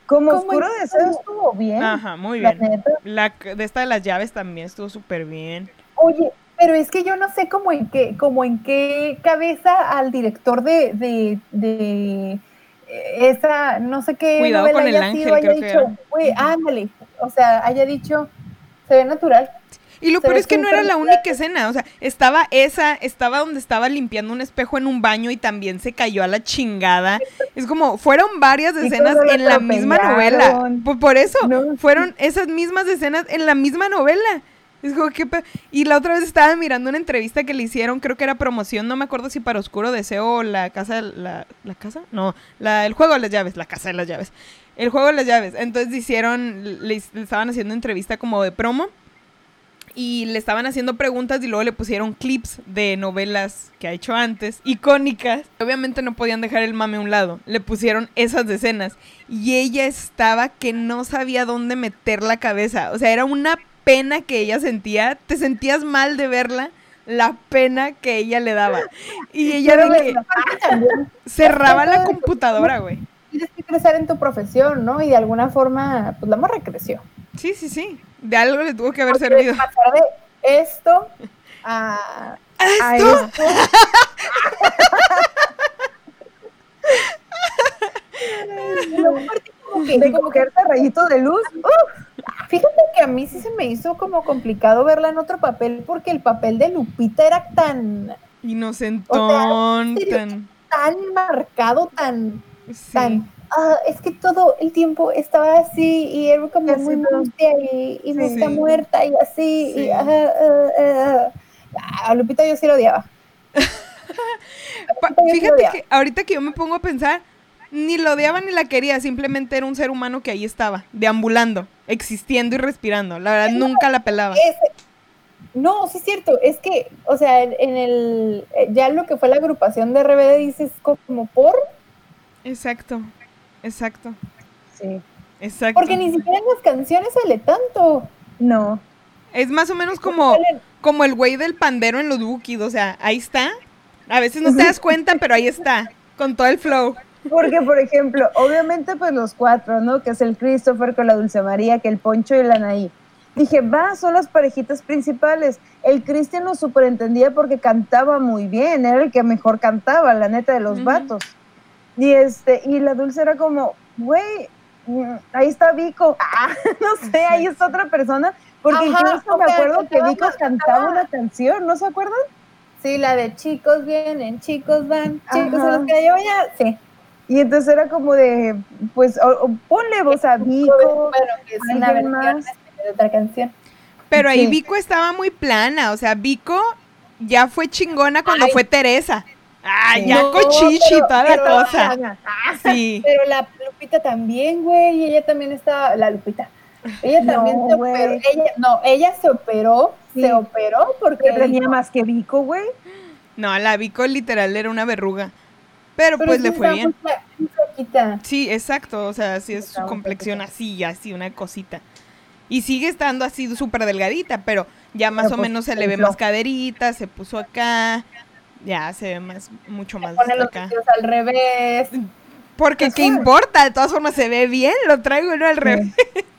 Como ¿Cómo Oscuro es? Deseo estuvo bien. Ajá, muy la bien. La c- de esta de las llaves también estuvo súper bien. Oye, pero es que yo no sé cómo en qué, como en qué cabeza al director de, de, de eh, esa, no sé qué Cuidado novela con el haya ángel, sido, haya dicho, güey, ándale, o sea, haya dicho, se ve natural. Y lo peor es que no era la única escena, o sea, estaba esa, estaba donde estaba limpiando un espejo en un baño y también se cayó a la chingada. Es como, fueron varias escenas en la misma novela. Por, por eso, No, fueron esas mismas escenas en la misma novela. Es como, ¿qué Y la otra vez estaba mirando una entrevista que le hicieron, creo que era promoción, no me acuerdo si para Oscuro Deseo o la casa, la, ¿la casa? No, la, el juego de las llaves, la casa de las llaves. El juego de las llaves. Entonces hicieron, le, le estaban haciendo entrevista como de promo y le estaban haciendo preguntas y luego le pusieron clips de novelas que ha hecho antes, icónicas. Obviamente no podían dejar el mame a un lado, le pusieron esas escenas y ella estaba que no sabía dónde meter la cabeza, o sea, era una pena que ella sentía, te sentías mal de verla, la pena que ella le daba. Y ella también cerraba la computadora, güey. tienes que crecer en tu profesión, ¿no? Y de alguna forma, pues la morra creció. Sí, sí, sí. De algo le tuvo que haber Porque servido. Pasar de esto a, a ¿Esto? esto. Y luego aparte como que- De como que cogerse rayitos de luz. Fíjate que a mí sí se me hizo como complicado verla en otro papel porque el papel de Lupita era tan, Inocentón, serio, tan... tan marcado, tan, sí. tan. ah, es que todo el tiempo estaba así y era como muy mustia y, y Sí. está muerta y así. Sí. Y, ah, ah, ah, a Lupita yo sí lo odiaba. Sí lo Fíjate odiaba. que ahorita que yo me pongo a pensar, ni lo odiaba ni la quería, simplemente era un ser humano que ahí estaba, deambulando, existiendo y respirando. La verdad, nunca la pelaba. No, sí es cierto, es que, o sea, en, en el, eh, ya lo que fue la agrupación de RBD dices como por, Exacto, exacto, Sí. exacto. porque ni siquiera en las canciones sale tanto. No. Es más o menos como, como el güey del pandero en los Wookiees, o sea, ahí está. A veces no te das cuenta, pero ahí está, con todo el flow. Porque, por ejemplo, obviamente, pues los cuatro, ¿no? Que es el Christopher con la Dulce María, que el Poncho y la Anaí. Dije, va, son las parejitas principales. El Cristian lo superentendía porque cantaba muy bien, era el que mejor cantaba, la neta, de los Ujú. vatos. Y este, y la Dulce era como, güey, ahí está Vico. Ah, no sé, ahí está otra persona. Porque Ajá, incluso me acuerdo que Vico cantaba una canción, ¿no se acuerdan? Sí, la de chicos vienen, chicos van, chicos Ajá. a los que yo ya, sí. Y entonces era como de, pues, o- o ponle voz a Vico. Bueno, que es una alguien versión más. de otra canción. Pero ahí Sí. Vico estaba muy plana, o sea, Vico ya fue chingona cuando Ay. fue Teresa. Ah, Sí. ya No, con chichi y pero- toda la pero- cosa. Sí. Pero la Lupita también, güey, y ella también está, la Lupita. Ella No, también se operó. Ella, no, ella se operó, Sí. se operó porque Que tenía más que Vico, güey. No, la Vico literal era una verruga. Pero, Pero pues le fue bien. flaquita. Sí, exacto. O sea, sí es su complexión así, así, una cosita. Y sigue estando así súper delgadita, pero ya más Pero, o pues, menos se se le ve más caderita, se puso acá. Ya se ve más, mucho más Pone los acá. vestidos al revés. Porque qué importa, de todas formas se ve bien, lo traigo no al revés.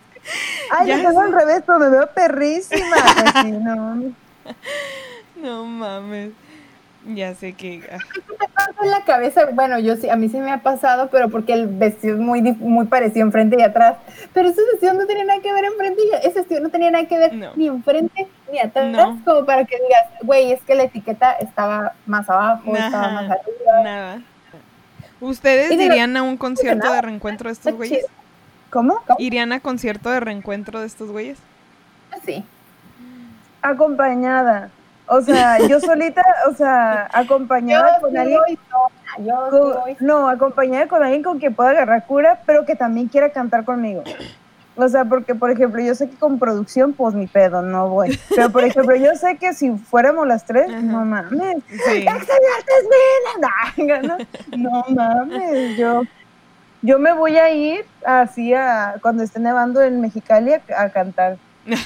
Ay, Ya yo tengo al revés, pero me veo perrísima. Pues sí, no. No mames. Ya sé que. ah, Me pasa en la cabeza, bueno, yo sí, a mí sí me ha pasado, pero porque el vestido es muy, muy parecido enfrente y atrás. Pero ese vestido no tenía nada que ver enfrente y ese vestido no tenía nada que ver No. ni enfrente ni atrás. No. Como para que digas, güey, es que la etiqueta estaba más abajo, estaba más arriba. Nada. ¿Ustedes irían a un concierto de reencuentro de estos güeyes? chido. ¿Cómo? ¿Irían a concierto de reencuentro de estos güeyes? Sí. Acompañada. O sea, yo solita, o sea, acompañada Yo con alguien. sola, yo con- no, acompañada con alguien con quien pueda agarrar cura, pero que también quiera cantar conmigo. O sea, porque, por ejemplo, yo sé que con producción, pues mi pedo, no voy. Pero, por ejemplo, yo sé que si fuéramos las tres, Ajá. no mames. Sí. No, no mames, yo, yo me voy a ir así a cuando esté nevando en Mexicali a, a cantar.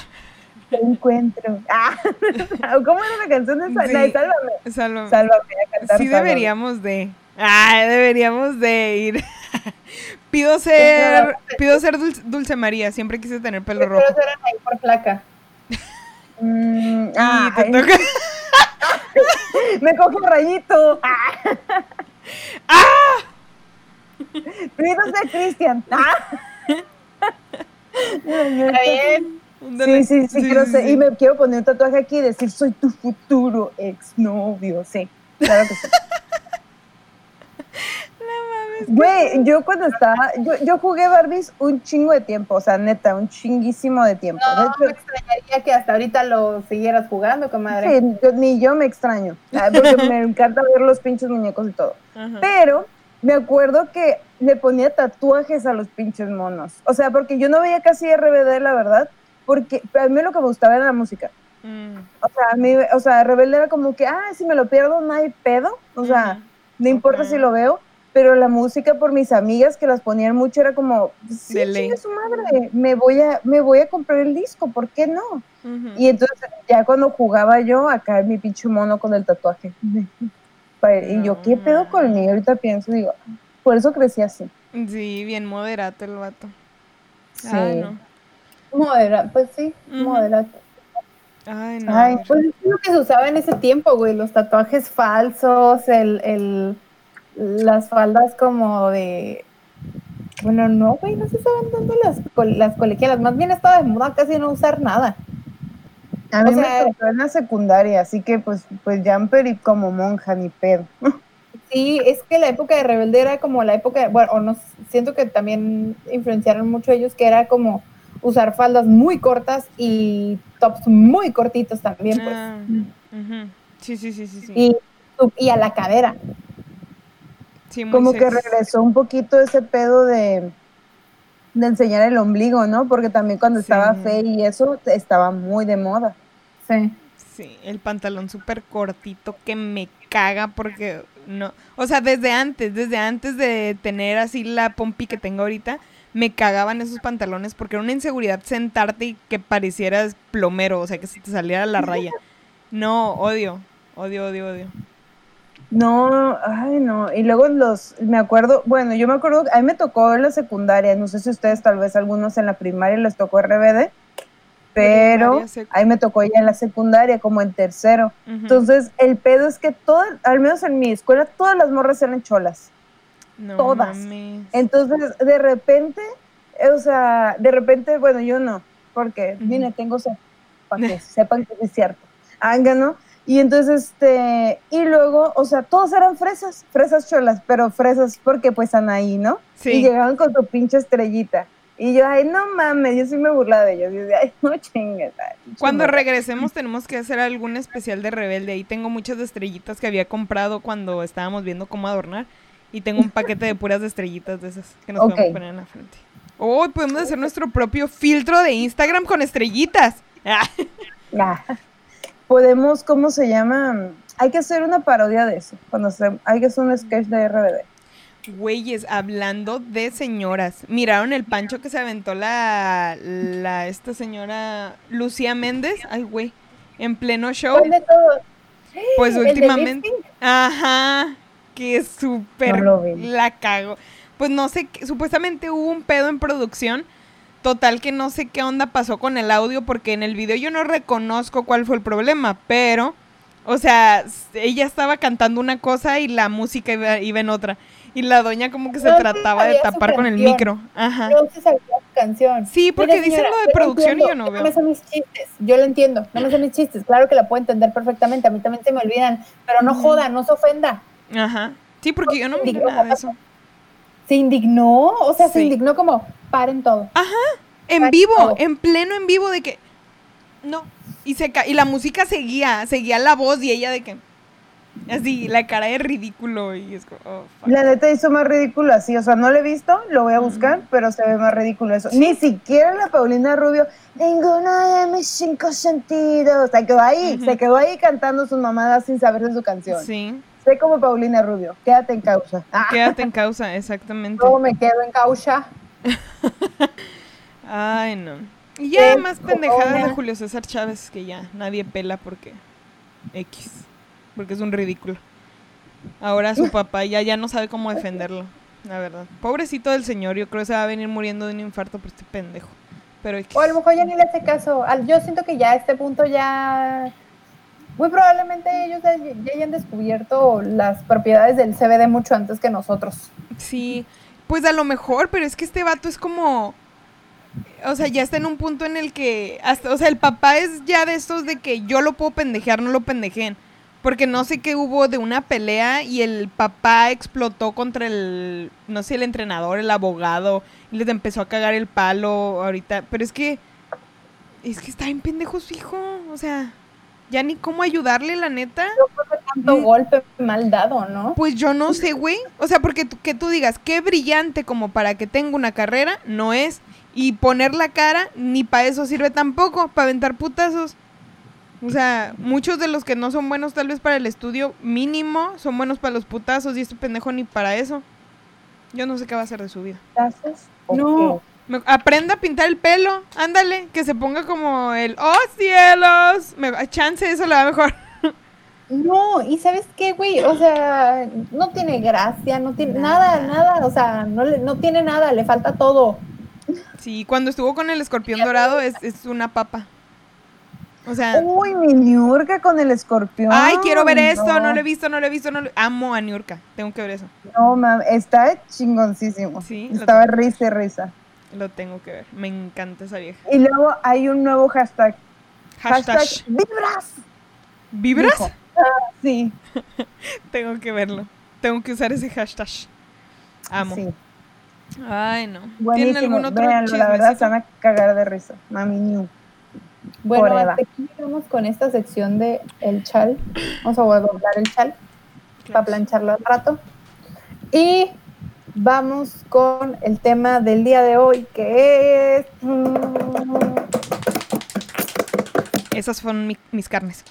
Te encuentro. Ah, ¿Cómo era la canción de, Sal- la de Sí. Sálvame? Sálvame. Sálvame a cantar. Sí Sálvame. deberíamos de. Ay, deberíamos de ir. pido ser, pido ser Dulce, Dulce María. Siempre quise tener pelo Pero rojo. eran ahí por placa. Mm, Y te ay, toca. me coge un rayito. ¡Ah! Pido ser Cristian. Ah. Está bien. Sí, sí, sí, quiero sí, ser. sí. Y me quiero poner un tatuaje aquí y decir, soy tu futuro exnovio. Sí, claro que sí. Güey, yo cuando estaba, yo, yo jugué Barbies un chingo de tiempo, o sea, neta, un chinguísimo de tiempo. No, me de hecho, extrañaría que hasta ahorita lo siguieras jugando, comadre. sí, yo- ni yo me extraño, ah, porque me encanta ver los pinches muñecos y todo. Ajá. Pero me acuerdo que le ponía tatuajes a los pinches monos. O sea, porque yo no veía casi RBD, la verdad, porque a mí lo que me gustaba era la música. Mm, O sea, a mí, o sea, Rebelde era como que, ah, si me lo pierdo no hay pedo. O sea, no importa si lo veo. Pero la música por mis amigas que las ponían mucho era como, sí, chingue su madre, me voy a, me voy a comprar el disco, ¿por qué no? Y entonces ya cuando jugaba yo, acá mi pinche mono con el tatuaje. Y yo, ¿qué pedo conmigo? Ahorita pienso, digo, por eso crecí así. Sí, bien moderato el vato. Sí. Ay, no. Modera, pues sí, moderado. Ay, no. Ay, Pues es lo que se usaba en ese tiempo, güey, los tatuajes falsos, el, el, las faldas como de... Bueno, no, güey, no se usaban tanto las, las colegialas, más bien estaba de moda casi no usar nada. A mí o sea- me tocó en la secundaria, así que pues, pues jumper y como monja, ni pedo. Sí, es que la época de Rebelde era como la época, bueno, o no, siento que también influenciaron mucho ellos, que era como usar faldas muy cortas y tops muy cortitos también, pues. Ah. Sí, sí, sí, sí. sí. Y, y a la cadera. Sí, muy Como que regresó un poquito ese pedo de, de enseñar el ombligo, ¿no? Porque también cuando Sí. estaba fe y eso estaba muy de moda. Sí. Sí, el pantalón súper cortito que me caga porque no, o sea, desde antes, desde antes de tener así la pompi que tengo ahorita, me cagaban esos pantalones porque era una inseguridad sentarte y que parecieras plomero, o sea, que se te saliera la raya. No, odio, odio, odio, odio. No, ay no. Y luego los, me acuerdo, bueno, yo me acuerdo, a mí me tocó en la secundaria, no sé si ustedes tal vez algunos en la primaria les tocó RBD, pero secu- ahí me tocó ya en la secundaria, como en tercero. Entonces, el pedo es que todas, al menos en mi escuela, todas las morras eran cholas. No todas. mames. Entonces, de repente, eh, o sea, de repente, bueno, yo no, porque, mire, tengo sed, para que sepan que es cierto. Anga, ¿no? Y entonces, este, y luego, o sea, todos eran fresas, fresas cholas, pero fresas porque pues están ahí, ¿no? Sí. Y llegaban con su pinche estrellita. Y yo, ay, no mames, yo sí me burlaba de ellos. Y yo decía, ay, no chingues. ay, pinche Cuando morra". regresemos tenemos que hacer algún especial de Rebelde. Ahí tengo muchas estrellitas que había comprado cuando estábamos viendo cómo adornar. Y tengo un paquete de puras estrellitas de esas que nos Ok. podemos poner en la frente. Oh, podemos hacer nuestro propio filtro de Instagram con estrellitas. Ah, Ya. Podemos, ¿cómo se llama? Hay que hacer una parodia de eso. Cuando se, hay que hacer un sketch de RBD. Güeyes, hablando de señoras. ¿Miraron el pancho que se aventó la, la esta señora Lucía Méndez? Ay, güey. En pleno show. Pues ¿El de últimamente. Ajá. Que súper No la cago. Pues no sé, supuestamente hubo un pedo en producción. Total que no sé qué onda pasó con el audio porque en el video yo no reconozco cuál fue el problema, pero, o sea, ella estaba cantando una cosa y la música iba, iba en otra. Y la doña como que se No, trataba de tapar con el micro. Ajá. Yo sí sabía su canción. Sí, porque dicen lo de yo producción y yo no No veo. me son mis chistes, yo lo entiendo, no me son mis chistes, claro que la puedo entender perfectamente, a mí también se me olvidan, pero no joda, no se ofenda. Ajá. Sí, porque yo no o nada de eso. Se indignó, o sea, se indignó como, paren todo. En Ay, vivo, todo. en pleno en vivo de que no y se ca- y la música seguía, seguía la voz y ella de que así la cara de ridículo y es como oh, fuck. La neta hizo más ridículo así, o sea, no lo he visto, lo voy a buscar, pero se ve más ridículo eso. Ni siquiera la Paulina Rubio, ninguno de mis cinco sentidos. Se quedó ahí, se quedó ahí cantando sus mamadas sin saberse su canción. Sí, Sé como Paulina Rubio, quédate en causa. Ah, quédate en causa, exactamente. Luego me quedo en caucha. Ay, no. Y ya Qué más pendejadas de. Julio César Chávez que ya nadie pela porque X, porque es un ridículo. Ahora su papá ya ya no sabe cómo defenderlo, la verdad. Pobrecito del señor, yo creo que se va a venir muriendo de un infarto por este pendejo. Pero X. O a lo mejor ya ni le hace caso. Yo siento que ya a este punto ya... Muy probablemente ellos ya, ya hayan descubierto las propiedades del CBD mucho antes que nosotros. Sí, pues a lo mejor, pero es que este vato es como, o sea, ya está en un punto en el que, hasta, o sea, el papá es ya de estos de que yo lo puedo pendejear, no lo pendejen, porque no sé qué hubo de una pelea y el papá explotó contra el, no sé, el entrenador, el abogado, y les empezó a cagar el palo ahorita, pero es que, es que está bien pendejo su hijo, o sea, ya ni cómo ayudarle, la neta. Tanto Mm. golpe mal dado, ¿no? Pues yo no sé, güey. O sea, porque tú- que tú digas, qué brillante como para que tenga una carrera, no es. Y poner la cara, ni para eso sirve tampoco, para aventar putazos. O sea, muchos de los que no son buenos tal vez para el estudio mínimo, son buenos para los putazos y este pendejo ni para eso. Yo no sé qué va a hacer de su vida. ¿Haces? No. Me- aprenda a pintar el pelo, ándale, que se ponga como el, ¡oh cielos! Me, chance, eso le va mejor. No, y ¿sabes qué, güey? O sea, no tiene gracia, no tiene nada, nada, o sea, no, le, no tiene nada, le falta todo. Sí, cuando estuvo con el escorpión dorado es, es una papa. O sea, Uy, mi Niurka con el escorpión. ay, quiero ver esto, no lo he visto, no lo he visto, no lo... Amo a Niurka, tengo que ver eso. No, mam, está chingoncísimo. Sí, Estaba risa y risa. Lo tengo que ver, me encanta esa vieja. Y luego hay un nuevo hashtag. Hashtag, Hashtag vibras. ¿vibras? dijo. Sí, Tengo que verlo, tengo que usar ese hashtag. Amo. sí. Ay, no. ¿Tienen Buenísimo. algún otro Véanlo, la verdad se van a cagar de risa. Mami New. Bueno, Forever. hasta aquí llegamos con esta sección de el chal. Vamos a doblar el chal para plancharlo al rato. Y vamos con el tema del día de hoy, que es... mm, Esas fueron mi- mis carnes.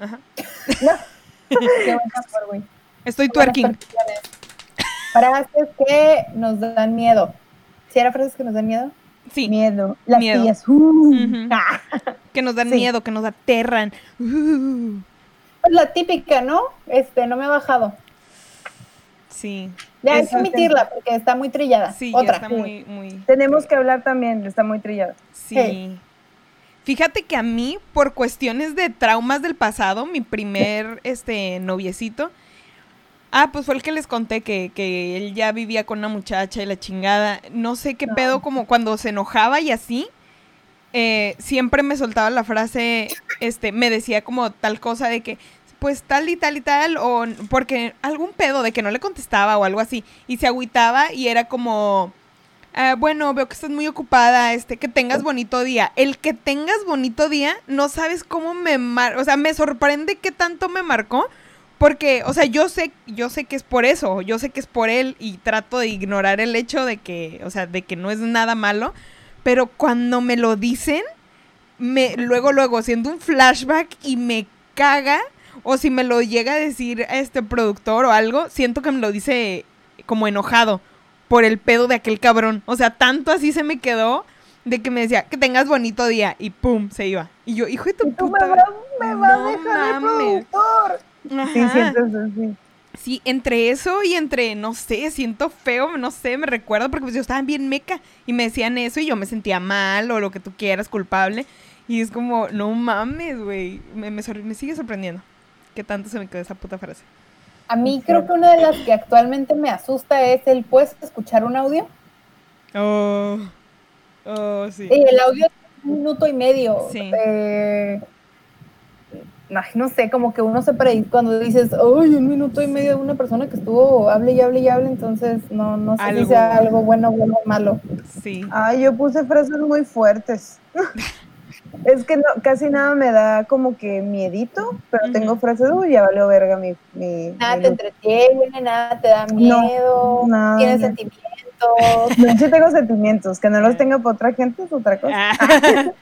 Ajá. Qué güey. Estoy twerking. Frases que nos dan miedo. ¿Sí era frases que nos dan miedo? Sí, Miedo. Las Miedo. tías. uh. Ah, que nos dan Sí. miedo, que nos aterran. Uh, Pues la típica, ¿no? Este, no me ha bajado. Sí, Ya hay que omitirla porque está muy trillada. sí, ya Otra. está muy, muy... Tenemos que hablar también, está muy trillado. Sí. Fíjate que a mí, por cuestiones de traumas del pasado, mi primer este noviecito, ah, pues fue el que les conté que, que él ya vivía con una muchacha y la chingada. No sé qué No. pedo, como cuando se enojaba y así. eh, siempre me soltaba la frase, este, me decía como tal cosa de que, pues tal y tal y tal, o porque algún pedo de que no le contestaba o algo así, y se agüitaba y era como, ah, bueno, veo que estás muy ocupada, este, que tengas bonito día. El que tengas bonito día, no sabes cómo me mar, o sea, me sorprende que tanto me marcó, porque, o sea, yo sé, yo sé que es por eso, yo sé que es por él y trato de ignorar el hecho de que, o sea, de que no es nada malo, pero cuando me lo dicen, me luego luego siento un flashback y me caga o si me lo llega a decir este productor o algo, siento que me lo dice como enojado por el pedo de aquel cabrón. O sea, tanto así se me quedó de que me decía que tengas bonito día y pum, se iba. Y yo, hijo de tu puta. Me va, me va a dejar el productor. Sí, siento sí. Sí, entre eso y entre, no sé, siento feo, no sé, me recuerdo porque pues yo estaba bien meca y me decían eso y yo me sentía mal o lo que tú quieras, culpable. Y es como, no mames, güey, me, me, me sigue sorprendiendo que tanto se me quedó esa puta frase. A mí creo que una de las que actualmente me asusta es el ¿puedes escuchar un audio? Oh, oh, sí. Y el audio es un minuto y medio. Sí. Eh, no sé, como que uno se predice cuando dices, uy, un minuto y medio de una persona que estuvo, hable y hable y hable, entonces no, no sé si sea algo bueno, bueno o malo. Sí. Ay, yo puse frases muy fuertes. es que no, casi nada me da como que miedito, pero tengo frases, uy, ya valió verga mi... mi nada te entretiene, nada te da miedo, no, tienes sentimientos. No, sí tengo sentimientos, que no los tenga por otra gente es otra cosa. Ah.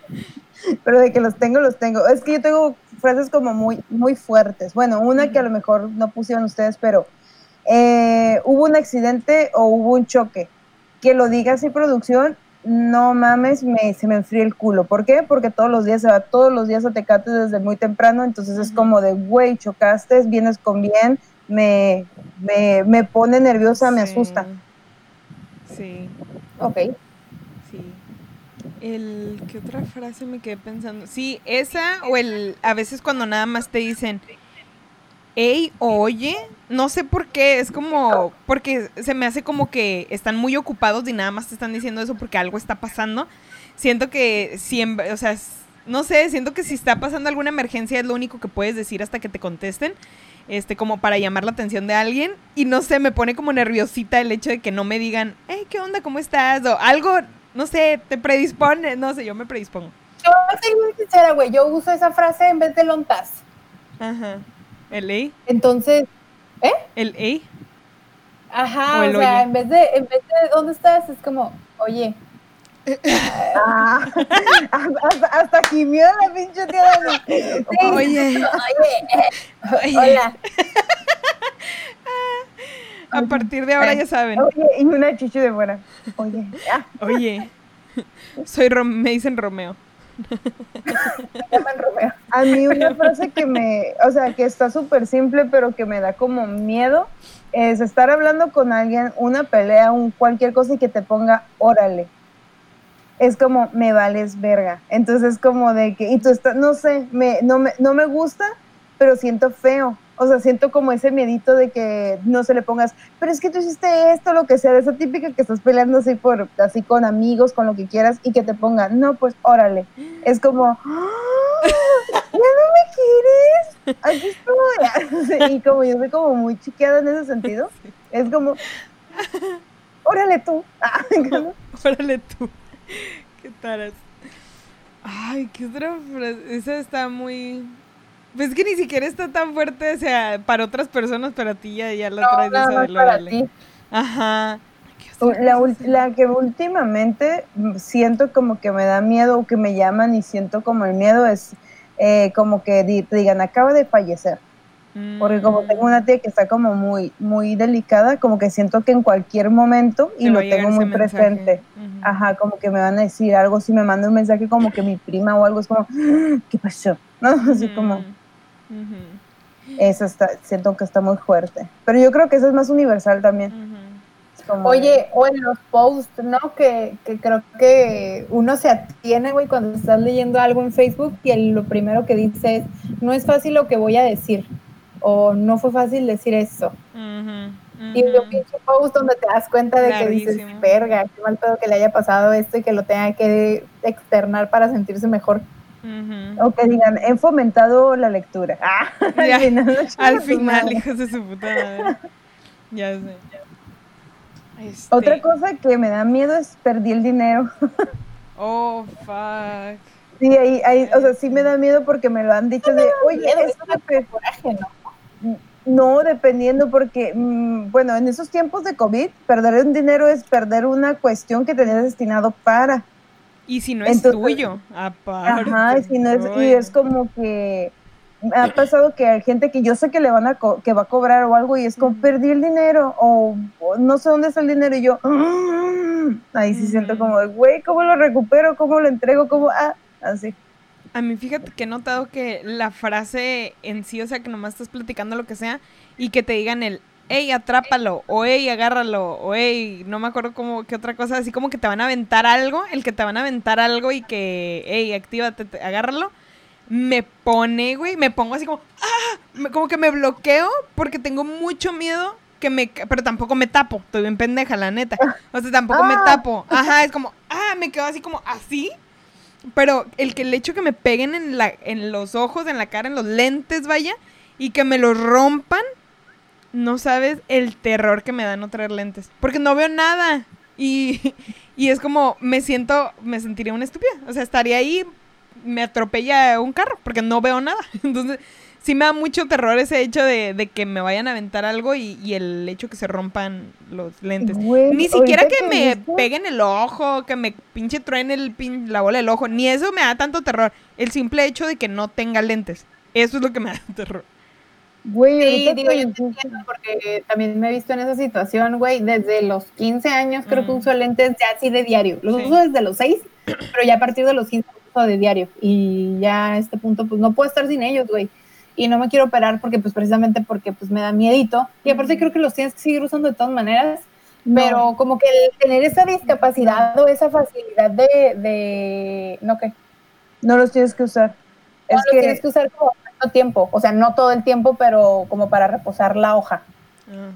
pero de que los tengo, los tengo. Es que yo tengo frases como muy, muy fuertes. Bueno, una que a lo mejor no pusieron ustedes, pero eh, hubo un accidente o hubo un choque. Que lo diga así producción, no mames, me, se me enfría el culo. ¿Por qué? Porque todos los días se va, todos los días a Tecate desde muy temprano, entonces es como de, güey, chocaste, vienes con bien, me, me, me pone nerviosa, me asusta. Sí. Ok. El, ¿qué otra frase me quedé pensando? Sí, esa o el, a veces cuando nada más te dicen, hey, oye, no sé por qué, es como, porque se me hace como que están muy ocupados y nada más te están diciendo eso porque algo está pasando. Siento que siempre, o sea, no sé, siento que si está pasando alguna emergencia es lo único que puedes decir hasta que te contesten, este, como para llamar la atención de alguien. Y no sé, me pone como nerviosita el hecho de que no me digan, hey, ¿qué onda? ¿Cómo estás? O algo, no sé, te predispone, no sé, yo me predispongo. Yo ser muy sincera, güey, yo uso esa frase en vez de lontas. Ajá. ¿El A? Entonces, ¿eh? ¿El A? Ajá, o, sea, en vez, de, en vez de ¿dónde estás? Es como, oye. Ah, hasta, hasta gimió la pinche tía Dani. Oye. Oye. Hola. A partir de ahora ya saben. Oye, y una chichi de buena. Oye, ya. Oye. Soy me dicen Romeo. A mí una frase que me, o sea, que está súper simple, pero que me da como miedo, es estar hablando con alguien, una pelea, un cualquier cosa y que te ponga órale. Es como, me vales verga. Entonces, como de que, y tú estás, no sé, me, no, me, no me gusta, pero siento feo. O sea, siento como ese miedito de que no se le pongas, pero es que tú hiciste esto, lo que sea, de esa típica que estás peleando así por, así con amigos, con lo que quieras, y que te pongan, no, pues órale. Es como, ¡Ah! ya no me quieres, aquí estoy. y como yo soy como muy chiqueada en ese sentido, es como, órale tú. órale tú. ¿Qué tal? Ay, qué otra frase. Esa está muy pues que ni siquiera está tan fuerte, o sea, para otras personas, pero a ti ya, ya la traes no, esa de lo para ti. Ajá. La, la, que últimamente siento como que me da miedo o que me llaman y siento como el miedo es eh, como que digan, acaba de fallecer. Porque como tengo una tía que está como muy, muy delicada, como que siento que en cualquier momento, y lo tengo muy presente, ajá, como que me van a decir algo, si me manda un mensaje como que mi prima o algo, es como, ah, ¿qué pasó? ¿No? Así como eso está, siento que está muy fuerte. Pero yo creo que eso es más universal también. Oye, o en los posts, ¿no? Que, creo que uno se atiene, güey, cuando estás leyendo algo en Facebook y lo primero que dice es, no es fácil lo que voy a decir, o no fue fácil decir eso. Y un pinche post donde te das cuenta de que dices, verga, qué mal pedo que le haya pasado esto y que lo tenga que externar para sentirse mejor. O que digan, he fomentado la lectura. Ah, Ya, al final, Al hijos de su puta madre. Ya sé. Este, Otra cosa que me da miedo es perdí el dinero. Oh, fuck. Sí, ahí, ahí, o sea, sí me da miedo porque me lo han dicho de, oye, es una coraje, ¿no? No, dependiendo, porque, mm, bueno, en esos tiempos de COVID, perder un dinero es perder una cuestión que tenías destinado para. Y si no es Entonces- tuyo, aparte. Ajá, y, si no es, y Ay, es como que ha pasado que hay gente que yo sé que le van a co- que va a cobrar o algo y es como perdí el dinero o, o no sé dónde está el dinero y yo "Ah". ahí sí siento como güey cómo lo recupero cómo lo entrego cómo ah así. A mí fíjate que he notado que la frase en sí, o sea, que nomás estás platicando lo que sea y que te digan el, hey, atrápalo, o hey, agárralo, o hey, no me acuerdo cómo, qué otra cosa, así como que te van a aventar algo, el que te van a aventar algo y que, hey, actívate, te- agárralo, me pone, güey, me pongo así como, ah, me- como que me bloqueo porque tengo mucho miedo que me, pero tampoco me tapo, estoy bien pendeja, la neta, o sea, tampoco me Ah. tapo, ajá, es como, ah, me quedo así como, así, pero el que el hecho que me peguen en la en los ojos, en la cara, en los lentes, vaya, y que me los rompan, no sabes el terror que me da no traer lentes, porque no veo nada y, y es como me siento me sentiría una estúpida, o sea, estaría ahí me atropella un carro porque no veo nada. Entonces, sí me da mucho terror ese hecho de, de que me vayan a aventar algo y, y el hecho que se rompan los lentes. Güey, Ni siquiera que me peguen el ojo, que me pinche truene el pin- la bola del ojo, ni eso me da tanto terror. El simple hecho de que no tenga lentes. Eso es lo que me da terror. Güey, Sí, digo, yo entiendo porque también me he visto en esa situación, güey, desde los 15 años creo que Mm. uso lentes ya así de diario. Los Sí. uso desde los 6, pero ya a partir de los 15 uso de diario. Y ya a este punto pues no puedo estar sin ellos, güey. Y no me quiero operar porque pues precisamente porque pues me da miedito. Y aparte creo que los tienes que seguir usando de todas maneras. No. Pero como que el tener esa discapacidad o esa facilidad de, de no que no los tienes que usar no es los que tienes que usar como tiempo, o sea, no todo el tiempo, pero como para reposar la hoja. Ah.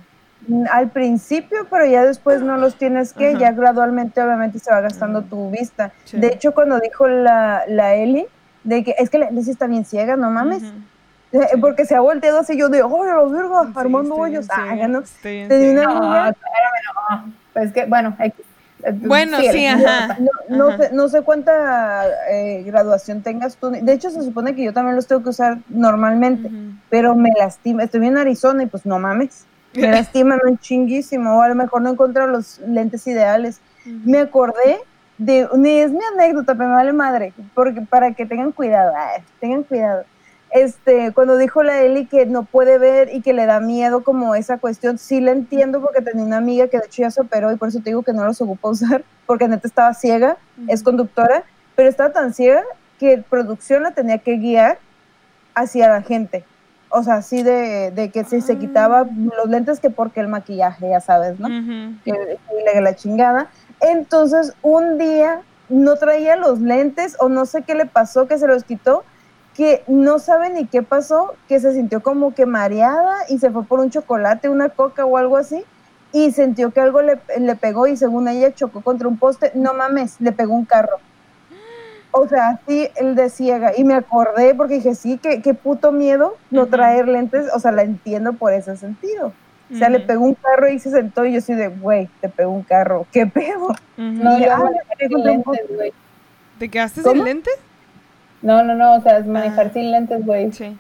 Mm, Al principio, pero ya después no los tienes que, Ajá. ya gradualmente obviamente se va gastando Ah. tu vista. Sí. De hecho, cuando dijo la, la Eli, de que es que la Eli está bien ciega, no mames, Sí. porque se ha volteado así yo de, ¡oh, la verga! Sí, Armando hoyos, ah, ¿no? Tenía ciega. una No, no. Pues que, bueno, X. Bueno, síguele. sí, ajá. No, no Ajá. sé, no sé cuánta eh, graduación tengas tú. De hecho, se supone que yo también los tengo que usar normalmente, pero me lastima. Estoy en Arizona y pues no mames. Me lastiman un chinguísimo. O a lo mejor no encuentro los lentes ideales. Me acordé de, ni es mi anécdota, pero me vale madre, porque para que tengan cuidado, ay, tengan cuidado. Este, cuando dijo la Eli que no puede ver y que le da miedo como esa cuestión, sí la entiendo porque tenía una amiga que de hecho ya se operó y por eso te digo que no los ocupa usar, porque neta estaba ciega, es conductora, pero estaba tan ciega que producción la tenía que guiar hacia la gente. O sea, así de, de que si se Ah. quitaba los lentes que porque el maquillaje, ya sabes, ¿no? Ujú. que que la chingada. Entonces, un día no traía los lentes o no sé qué le pasó, que se los quitó, que no sabe ni qué pasó, que se sintió como que mareada y se fue por un chocolate, una coca o algo así, y sintió que algo le, le pegó y según ella chocó contra un poste. No mames, le pegó un carro. O sea, así el de ciega. Y me acordé porque dije, sí, qué, qué puto miedo no traer lentes. O sea, la entiendo por ese sentido. O sea, le pegó un carro y se sentó y yo así de, güey, te pegó un carro, ¿qué pedo? Ujú. No, Y, yo ah, lentes, güey. ¿Te quedaste ¿Cómo? sin lentes? No, no, no, o sea, es manejar Ah. sin lentes, güey. Sí.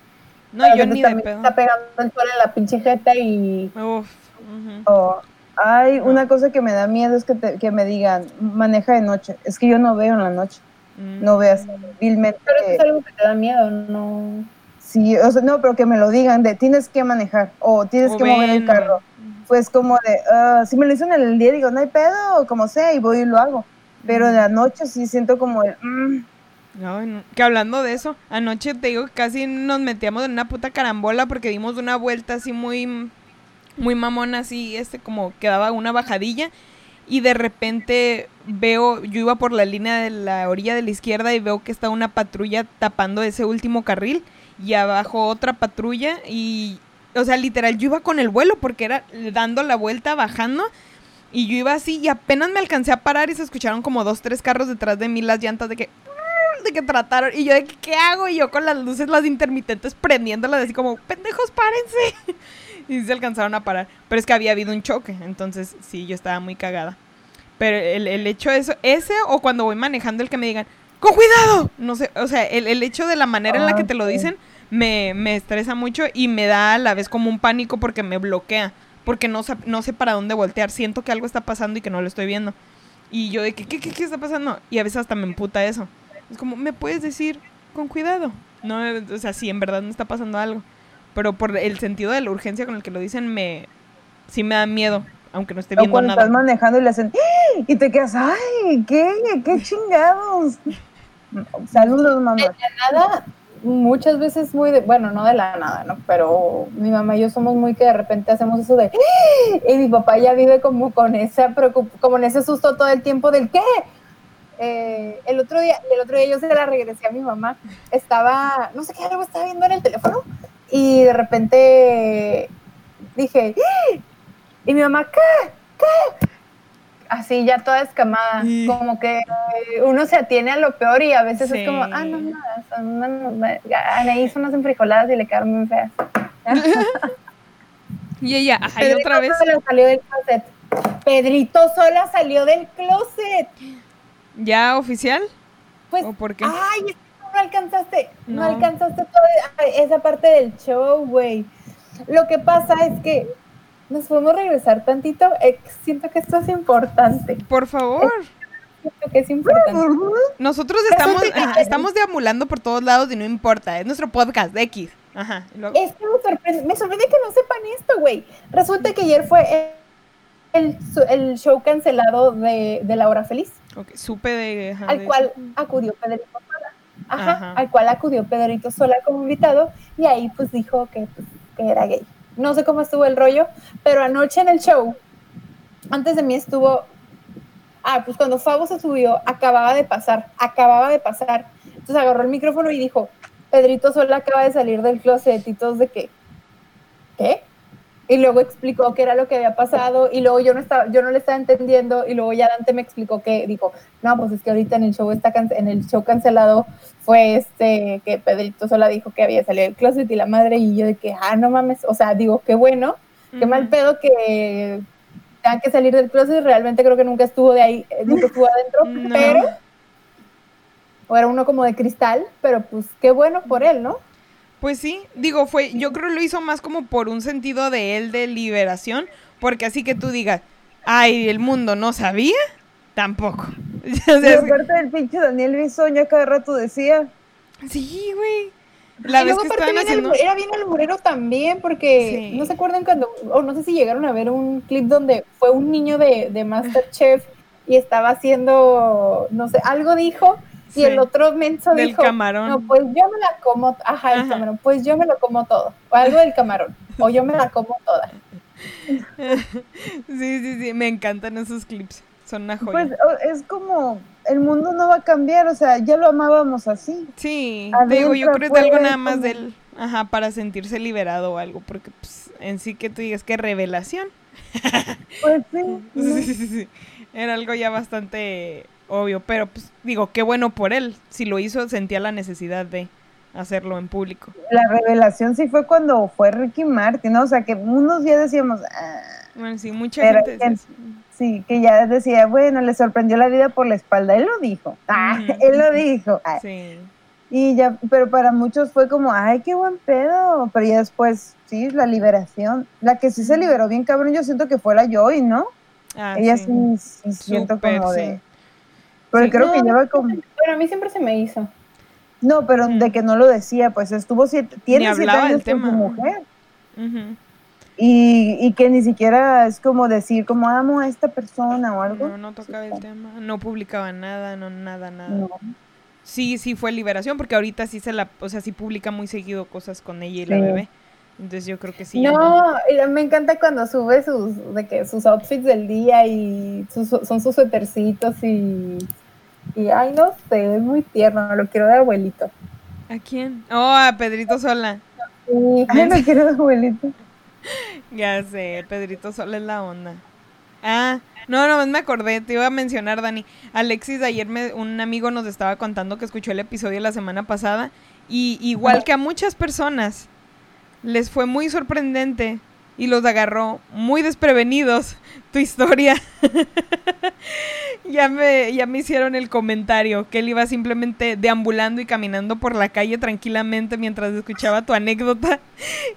No, Pero yo ni de también pedo. Está pegando el sol en la pinche jeta y Uf. ujú. Oh, Ay, No. una cosa que me da miedo es que, te- que me digan, maneja de noche. Es que yo no veo en la noche, Mm. no veas vilmente. pero eso es algo que te da miedo, no. Sí, o sea, no, pero que me lo digan de tienes que manejar o tienes O que mover el carro. Pues como de, ah, si me lo dicen en el día, digo, no hay pedo, o como sea, y voy y lo hago. Pero en la noche sí siento como el, mm, No. Que hablando de eso, anoche te digo que casi nos metíamos en una puta carambola porque dimos una vuelta así muy, muy mamona, así, este, como que daba una bajadilla. Y de repente veo, yo iba por la línea de la orilla de la izquierda y veo que está una patrulla tapando ese último carril. Y abajo otra patrulla y o sea, literal, yo iba con el vuelo porque era dando la vuelta, bajando. Y yo iba así y apenas me alcancé a parar y se escucharon como dos, tres carros detrás de mí las llantas de que de que trataron y yo de que, qué hago y yo con las luces las intermitentes prendiéndolas así como pendejos párense y se alcanzaron a parar. Pero es que había habido un choque entonces sí yo estaba muy cagada. Pero el, el hecho de eso ese o cuando voy manejando el que me digan con cuidado no sé o sea el, el hecho de la manera en la que te lo Ah, dicen me, me estresa mucho y me da a la vez como un pánico porque me bloquea porque no, sé- no sé para dónde voltear. Siento que algo está pasando y que no lo estoy viendo. Y yo de que, ¿qué, qué, qué está pasando? Y a veces hasta me emputa eso. Es como, ¿me puedes decir con cuidado? No, eh, o sea, sí, en verdad me está pasando algo. Pero por el sentido de la urgencia con el que lo dicen, me sí me da miedo, aunque no esté O viendo cuando nada. estás manejando y le hacen, ¡Ah! y te quedas, ¡ay! ¿Qué? ¿Qué chingados? Saludos, mamá. nada, muchas veces muy de, bueno, no de la nada, ¿no? Pero mi mamá y yo somos muy que de repente hacemos eso de, ¡Ah! y mi papá ya vive como con esa preocup como en ese susto todo el tiempo del qué. Eh, el otro día, el otro día yo se la regresé a mi mamá, estaba, no sé qué algo estaba viendo en el teléfono y de repente dije, ¡Ah! y mi mamá, ¿qué? ¿Qué? Así ya toda escamada, Y- como que uno se atiene a lo peor y a veces Sí. es como, ah, no, nada, son unas- hizo unas enfrijoladas y le quedaron muy feas. Y ella, ay, Pedrito otra vez. Sola salió del closet. Pedrito sola salió del closet. ¿Ya oficial? Pues, ¿O por qué? ay, es que no alcanzaste, no, No. alcanzaste toda esa parte del show, güey. Lo que pasa es que nos podemos regresar tantito. eh, siento que esto es importante. Por favor. Siento que es importante. Nosotros estamos, ajá, estamos deambulando por todos lados y no importa. Es nuestro podcast de X. Ajá. luego- Es que me sorprende, me sorprende que no sepan esto, güey. Resulta que ayer fue el, el- el show cancelado de, de La Hora Feliz, ok, supe de. ajá, al de- cual acudió Pedrito Sola. Ajá, Ajá. al cual acudió Pedrito Sola como invitado y ahí pues dijo que, pues, que era gay. No sé cómo estuvo el rollo, pero anoche en el show, antes de mí estuvo... Ah, pues cuando Fabo se subió, acababa de pasar, acababa de pasar. Entonces agarró el micrófono y dijo, Pedrito Sola acaba de salir del closet y todos de que, ¿qué? Y luego explicó qué era lo que había pasado y luego yo no estaba, yo no le estaba entendiendo y luego ya Dante me explicó que dijo, no, pues es que ahorita en el show está en el show cancelado fue este que Pedrito Sola dijo que había salido del closet y la madre y yo de que, ah, no mames, o sea, digo, qué bueno, qué mal pedo que tengan que salir del closet, realmente creo que nunca estuvo de ahí, nunca estuvo adentro, No. pero o era uno como de cristal, pero pues qué bueno por él, ¿no? Pues sí, digo, fue, yo creo lo hizo más como por un sentido de él de liberación, porque así que tú digas, ay, el mundo no sabía, tampoco. Y aparte del pinche Daniel Bisoño cada rato decía, sí, güey. La Y vez luego que aparte estaban bien haciendo... albu- era bien alburero también, porque Sí. no se acuerdan cuando, o no sé si llegaron a ver un clip donde fue un niño de, de Masterchef y estaba haciendo, no sé, algo dijo, y Sí. el otro menso Del dijo, camarón. no, pues yo me la como, ajá, el camarón, pues yo me lo como todo, o algo del camarón, o yo me la como toda. Sí, sí, sí, me encantan esos clips. Son una joya. pues es como, el mundo no va a cambiar, o sea, ya lo amábamos así. sí, adentro, digo, yo creo que es algo nada más como- del... Ajá, para sentirse liberado o algo, porque pues, en sí que tú digas que revelación. Pues sí, Sí, sí, sí, sí. Era algo ya bastante obvio, pero pues digo, qué bueno por él. Si lo hizo, sentía la necesidad de hacerlo en público. la revelación sí fue cuando fue Ricky Martin, ¿no? O sea, que unos días decíamos, ah, Bueno, sí, mucha gente que- sí, que ya decía, bueno, le sorprendió la vida por la espalda, él lo dijo, ah, Ujú. él lo dijo, ah, Sí. y ya, pero para muchos fue como, ay, qué buen pedo, pero ya después, sí, la liberación, la que sí se liberó bien cabrón, yo siento que fue la Joy, ¿no? Ah, Ella sí. sí, sí siento como de, pero Sí. creo que lleva como, Bueno, a mí siempre se me hizo. no, pero Mm. de que no lo decía, pues estuvo siete, tiene siete hablaba del años con tema. su mujer. Y, y que ni siquiera es como decir, como amo a esta persona o algo. No, no tocaba el tema. No publicaba nada, no, nada, nada. No. Sí, sí fue liberación, porque ahorita sí se la, o sea, sí publica muy seguido cosas con ella y la bebé. Entonces yo creo que sí. ya No, y me encanta cuando sube sus, de que sus outfits del día y sus, son sus suétercitos y, y, ay, no sé, es muy tierno, lo quiero de abuelito. ¿A quién? Oh, a Pedrito Sola. Sí, Ay, no quiero abuelito. Ya sé, Pedrito solo es la onda. Ah, no, no, me acordé, te iba a mencionar, Dani. Alexis, ayer me, un amigo nos estaba contando que escuchó el episodio la semana pasada y igual que a muchas personas, les fue muy sorprendente y los agarró muy desprevenidos tu historia. ya, me, ya me hicieron el comentario que él iba simplemente deambulando y caminando por la calle tranquilamente mientras escuchaba tu anécdota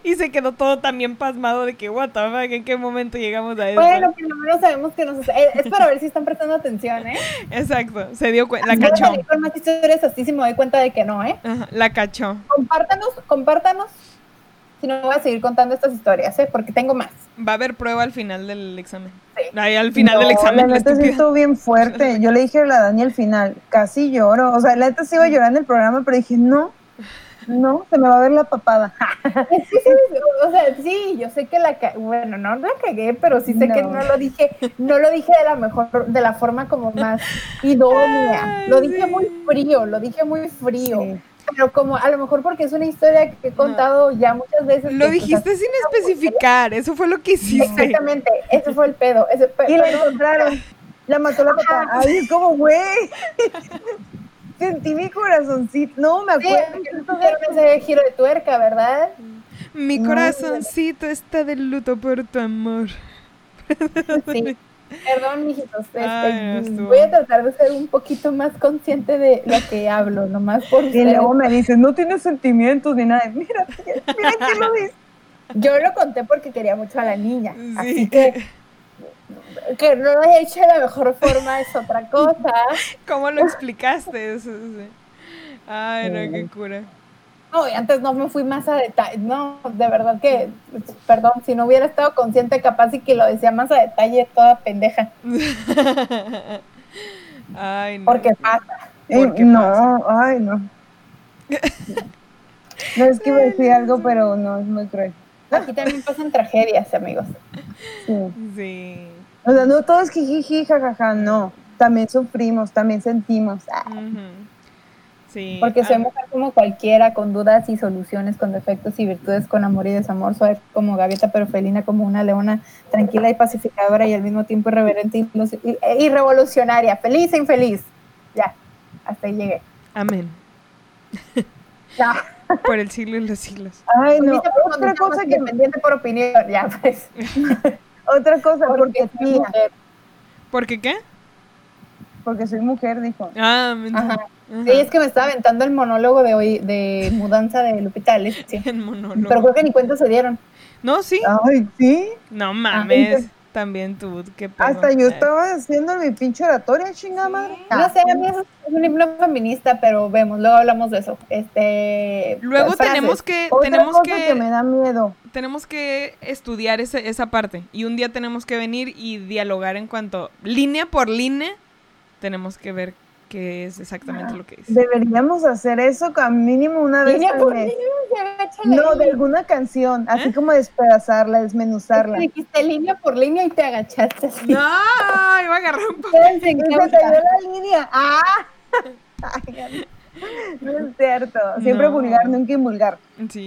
y se quedó todo también pasmado de que, what the fuck, ¿en qué momento llegamos a eso? Bueno, por lo menos sabemos que nos... Eh, es para ver si están prestando atención, ¿eh? Exacto, se dio cuenta, la cachó. Con más historias así, me doy cuenta de que no, ¿eh? la cachó. Compártanos, compártanos si no voy a seguir contando estas historias, ¿eh? porque tengo más. Va a haber prueba al final del examen. Sí. Ahí al final del examen. La neta sí estuvo bien fuerte. Yo le dije a la Dani al final, casi lloro. O sea, la neta sí iba llorando el programa, pero dije, no, no, se me va a ver la papada. sí, sí, o sea, sí, yo sé que la bueno, no la cagué, pero sí sé que no lo dije, no lo dije de la mejor, de la forma como más idónea. Lo dije muy frío, lo dije muy frío pero como a lo mejor porque es una historia que he contado ya muchas veces. Lo dijiste sin especificar, eso fue lo que hiciste. Exactamente, eso fue el pedo. y la encontraron, la mató la papá. Ay, es como, güey. Sentí mi corazoncito, no me acuerdo. Sí, ese giro de tuerca, ¿verdad? Mi corazoncito está de luto por tu amor. Sí. Perdón, mijitos. Este, voy a tratar de ser un poquito más consciente de lo que hablo, nomás por Y luego me dices, no tienes sentimientos ni nada. Mira, mira que lo dices. Yo lo conté porque quería mucho a la niña. Así que que no lo he hecho de la mejor forma es otra cosa. ¿Cómo lo explicaste? Eso, Ay, no, qué cura. No, y antes no me fui más a detalle. No, de verdad que, perdón, si no hubiera estado consciente, capaz y que lo decía más a detalle, toda pendeja. ay, no. Porque pasa. no, ay, no. No es que iba a decir algo, pero no, es muy cruel. Aquí también pasan tragedias, amigos. Sí. sí. O sea, no todo es jijiji, jajaja, no. También sufrimos, también sentimos. Porque soy mujer como cualquiera, con dudas y soluciones, con defectos y virtudes, con amor y desamor. Soy como gaviota, pero felina, como una leona, tranquila y pacificadora y al mismo tiempo irreverente y, revolucionaria, feliz e infeliz. Ya, hasta ahí llegué. Amén. Por el siglo y los siglos. Ay, no. Otra cosa que pendiente por opinión, ya pues. Otra cosa, porque, porque ¿Por qué qué? Porque soy mujer, dijo. Ah, Ajá. Sí, es que me estaba aventando el monólogo de hoy, de mudanza de Lupita. El monólogo. Pero creo que ni cuenta se dieron. No, sí. Ay, sí. No mames. También tú, qué pedo. Hasta yo estaba haciendo mi pinche oratoria, chingada madre. No sé, a mí es un himno feminista, pero vemos, luego hablamos de eso. Este. Luego tenemos que. Otra tenemos cosa que, me da miedo. Tenemos que estudiar esa, esa parte. Y un día tenemos que venir y dialogar en cuanto. Línea por línea, tenemos que ver que es exactamente lo que dice. Deberíamos hacer eso con mínimo una vez al mes. No, de alguna canción, así ¿Eh? como despedazarla, desmenuzarla. dijiste línea por línea y te agachaste. No, iba a agarrar un papel. Se la línea. Ah. no es cierto. Siempre vulgar, nunca invulgar.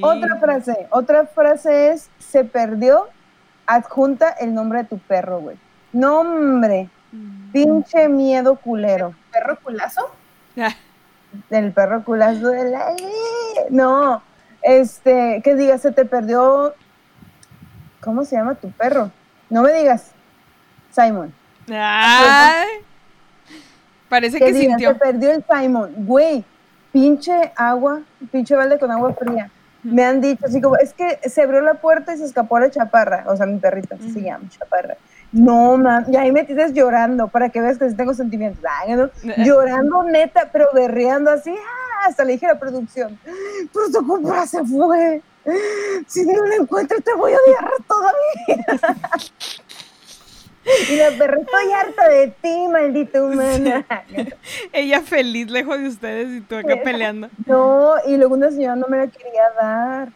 Otra frase, otra frase es se perdió, adjunta el nombre de tu perro, güey. Nombre. Mm. Pinche miedo culero perro culazo? Del perro culazo de la... No, este, que digas, se te perdió... ¿Cómo se llama tu perro? No me digas, Simon. parece que, sintió. Se perdió el Simon. Güey, pinche agua, pinche balde con agua fría. Me han dicho así como, es que se abrió la puerta y se escapó la chaparra. O sea, mi perrita, así se llama, chaparra. No, mam, y ahí me tienes llorando para que veas que sí tengo sentimientos. Llorando neta, pero berreando así, ah, hasta le dije a la producción, pero tu compa se fue. Si no lo encuentro te voy a odiar todavía. y la perra, estoy harta de ti, maldita humana. Ella feliz lejos de ustedes y tú acá peleando. No, y luego una señora no me la quería dar.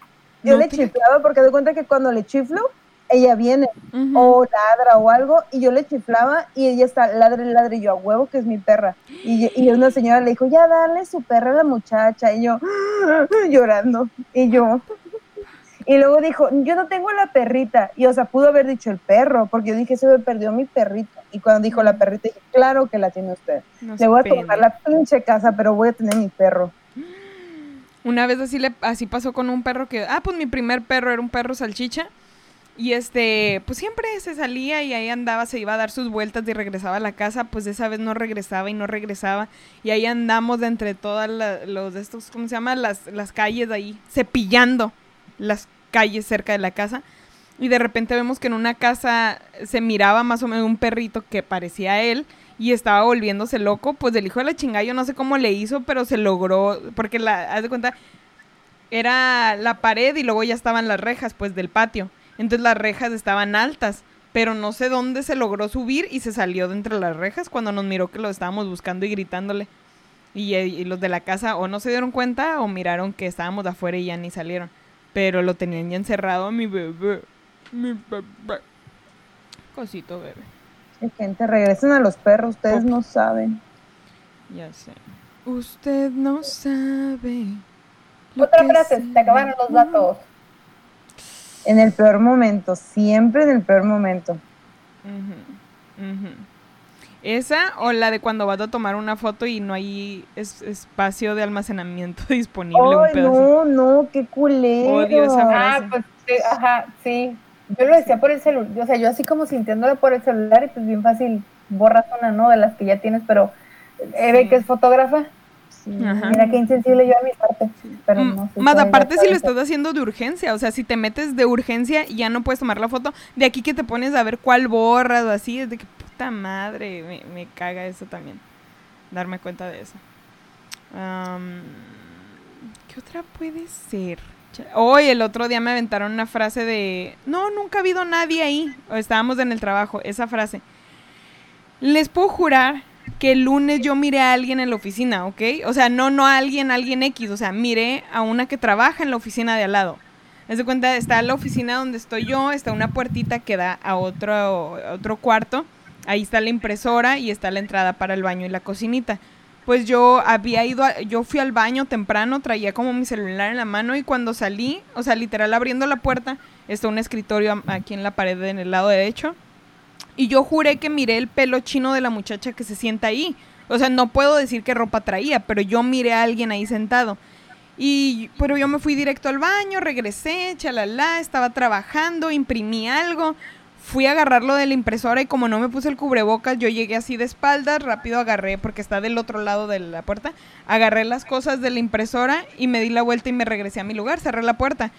Yo le chiflaba porque de cuenta que cuando le chiflo, ella viene o ladra o algo y yo le chiflaba y ella está ladre, ladre y yo a huevo que es mi perra. Y, y una señora le dijo, ya dale su perra a la muchacha y yo llorando y yo. Y luego dijo, yo no tengo la perrita. Y o sea, pudo haber dicho el perro, porque yo dije, se me perdió mi perrito. Y cuando dijo la perrita, dije, claro que la tiene usted. No Le voy a tomar la pinche casa, pero voy a tener mi perro. Una vez así le así pasó con un perro que, ah, pues mi primer perro era un perro salchicha. Y este, pues siempre se salía y ahí andaba, se iba a dar sus vueltas y regresaba a la casa, pues esa vez no regresaba y no regresaba. Y ahí andamos de entre todas los estos, ¿cómo se llama? Las, las calles de ahí, cepillando las calles cerca de la casa. Y de repente vemos que en una casa se miraba más o menos un perrito que parecía a él y estaba volviéndose loco. Pues del hijo de la chingada, yo no sé cómo le hizo, pero se logró, porque la, haz de cuenta, era la pared y luego ya estaban las rejas, pues del patio. Entonces las rejas estaban altas, pero no sé dónde se logró subir y se salió de entre las rejas cuando nos miró que lo estábamos buscando y gritándole. Y, eh, y los de la casa o no se dieron cuenta o miraron que estábamos de afuera y ya ni salieron. Pero lo tenían ya encerrado a mi bebé. Mi bebé. Cosito bebé. Sí, gente, regresen a los perros, ustedes no saben. Ya sé. Usted no sabe. Otra frase, se te acabaron los datos. En el peor momento, siempre en el peor momento. Esa o la de cuando vas a tomar una foto y no hay es- espacio de almacenamiento disponible. un pedazo. no, no, qué culero. Odio esa Ah, frase. pues sí, ajá, sí. Yo lo decía por el celular, o sea, yo así como sintiéndolo por el celular y pues bien fácil borras una, ¿no? De las que ya tienes, pero Eve Sí. que es fotógrafa, Sí. Mira qué insensible yo a mi parte, pero Mm, no sé. Más aparte si lo estás haciendo de urgencia, o sea, si te metes de urgencia y ya no puedes tomar la foto, de aquí que te pones a ver cuál borras o así, es de que puta madre, me, me caga eso también, darme cuenta de eso. ¿Qué otra puede ser? Hoy el otro día me aventaron una frase de, no, nunca ha habido nadie ahí, o estábamos en el trabajo, esa frase. Les puedo jurar que el lunes yo miré a alguien en la oficina, ¿ok? O sea, no, no a alguien, a alguien X, o sea, miré a una que trabaja en la oficina de al lado. Haz cuenta, está la oficina donde estoy yo, está una puertita que da a otro, otro cuarto, ahí está la impresora y está la entrada para el baño y la cocinita. Pues yo había ido, yo fui al baño temprano, traía como mi celular en la mano y cuando salí, o sea, literal abriendo la puerta, está un escritorio aquí en la pared en el lado derecho. Y yo juré que miré el pelo chino de la muchacha que se sienta ahí. O sea, no puedo decir qué ropa traía, pero yo miré a alguien ahí sentado. Y, pero yo me fui directo al baño, regresé, chalala, estaba trabajando, imprimí algo, fui a agarrarlo de la impresora y como no me puse el cubrebocas, yo llegué así de espaldas, rápido agarré, porque está del otro lado de la puerta, agarré las cosas de la impresora y me di la vuelta y me regresé a mi lugar, cerré la puerta.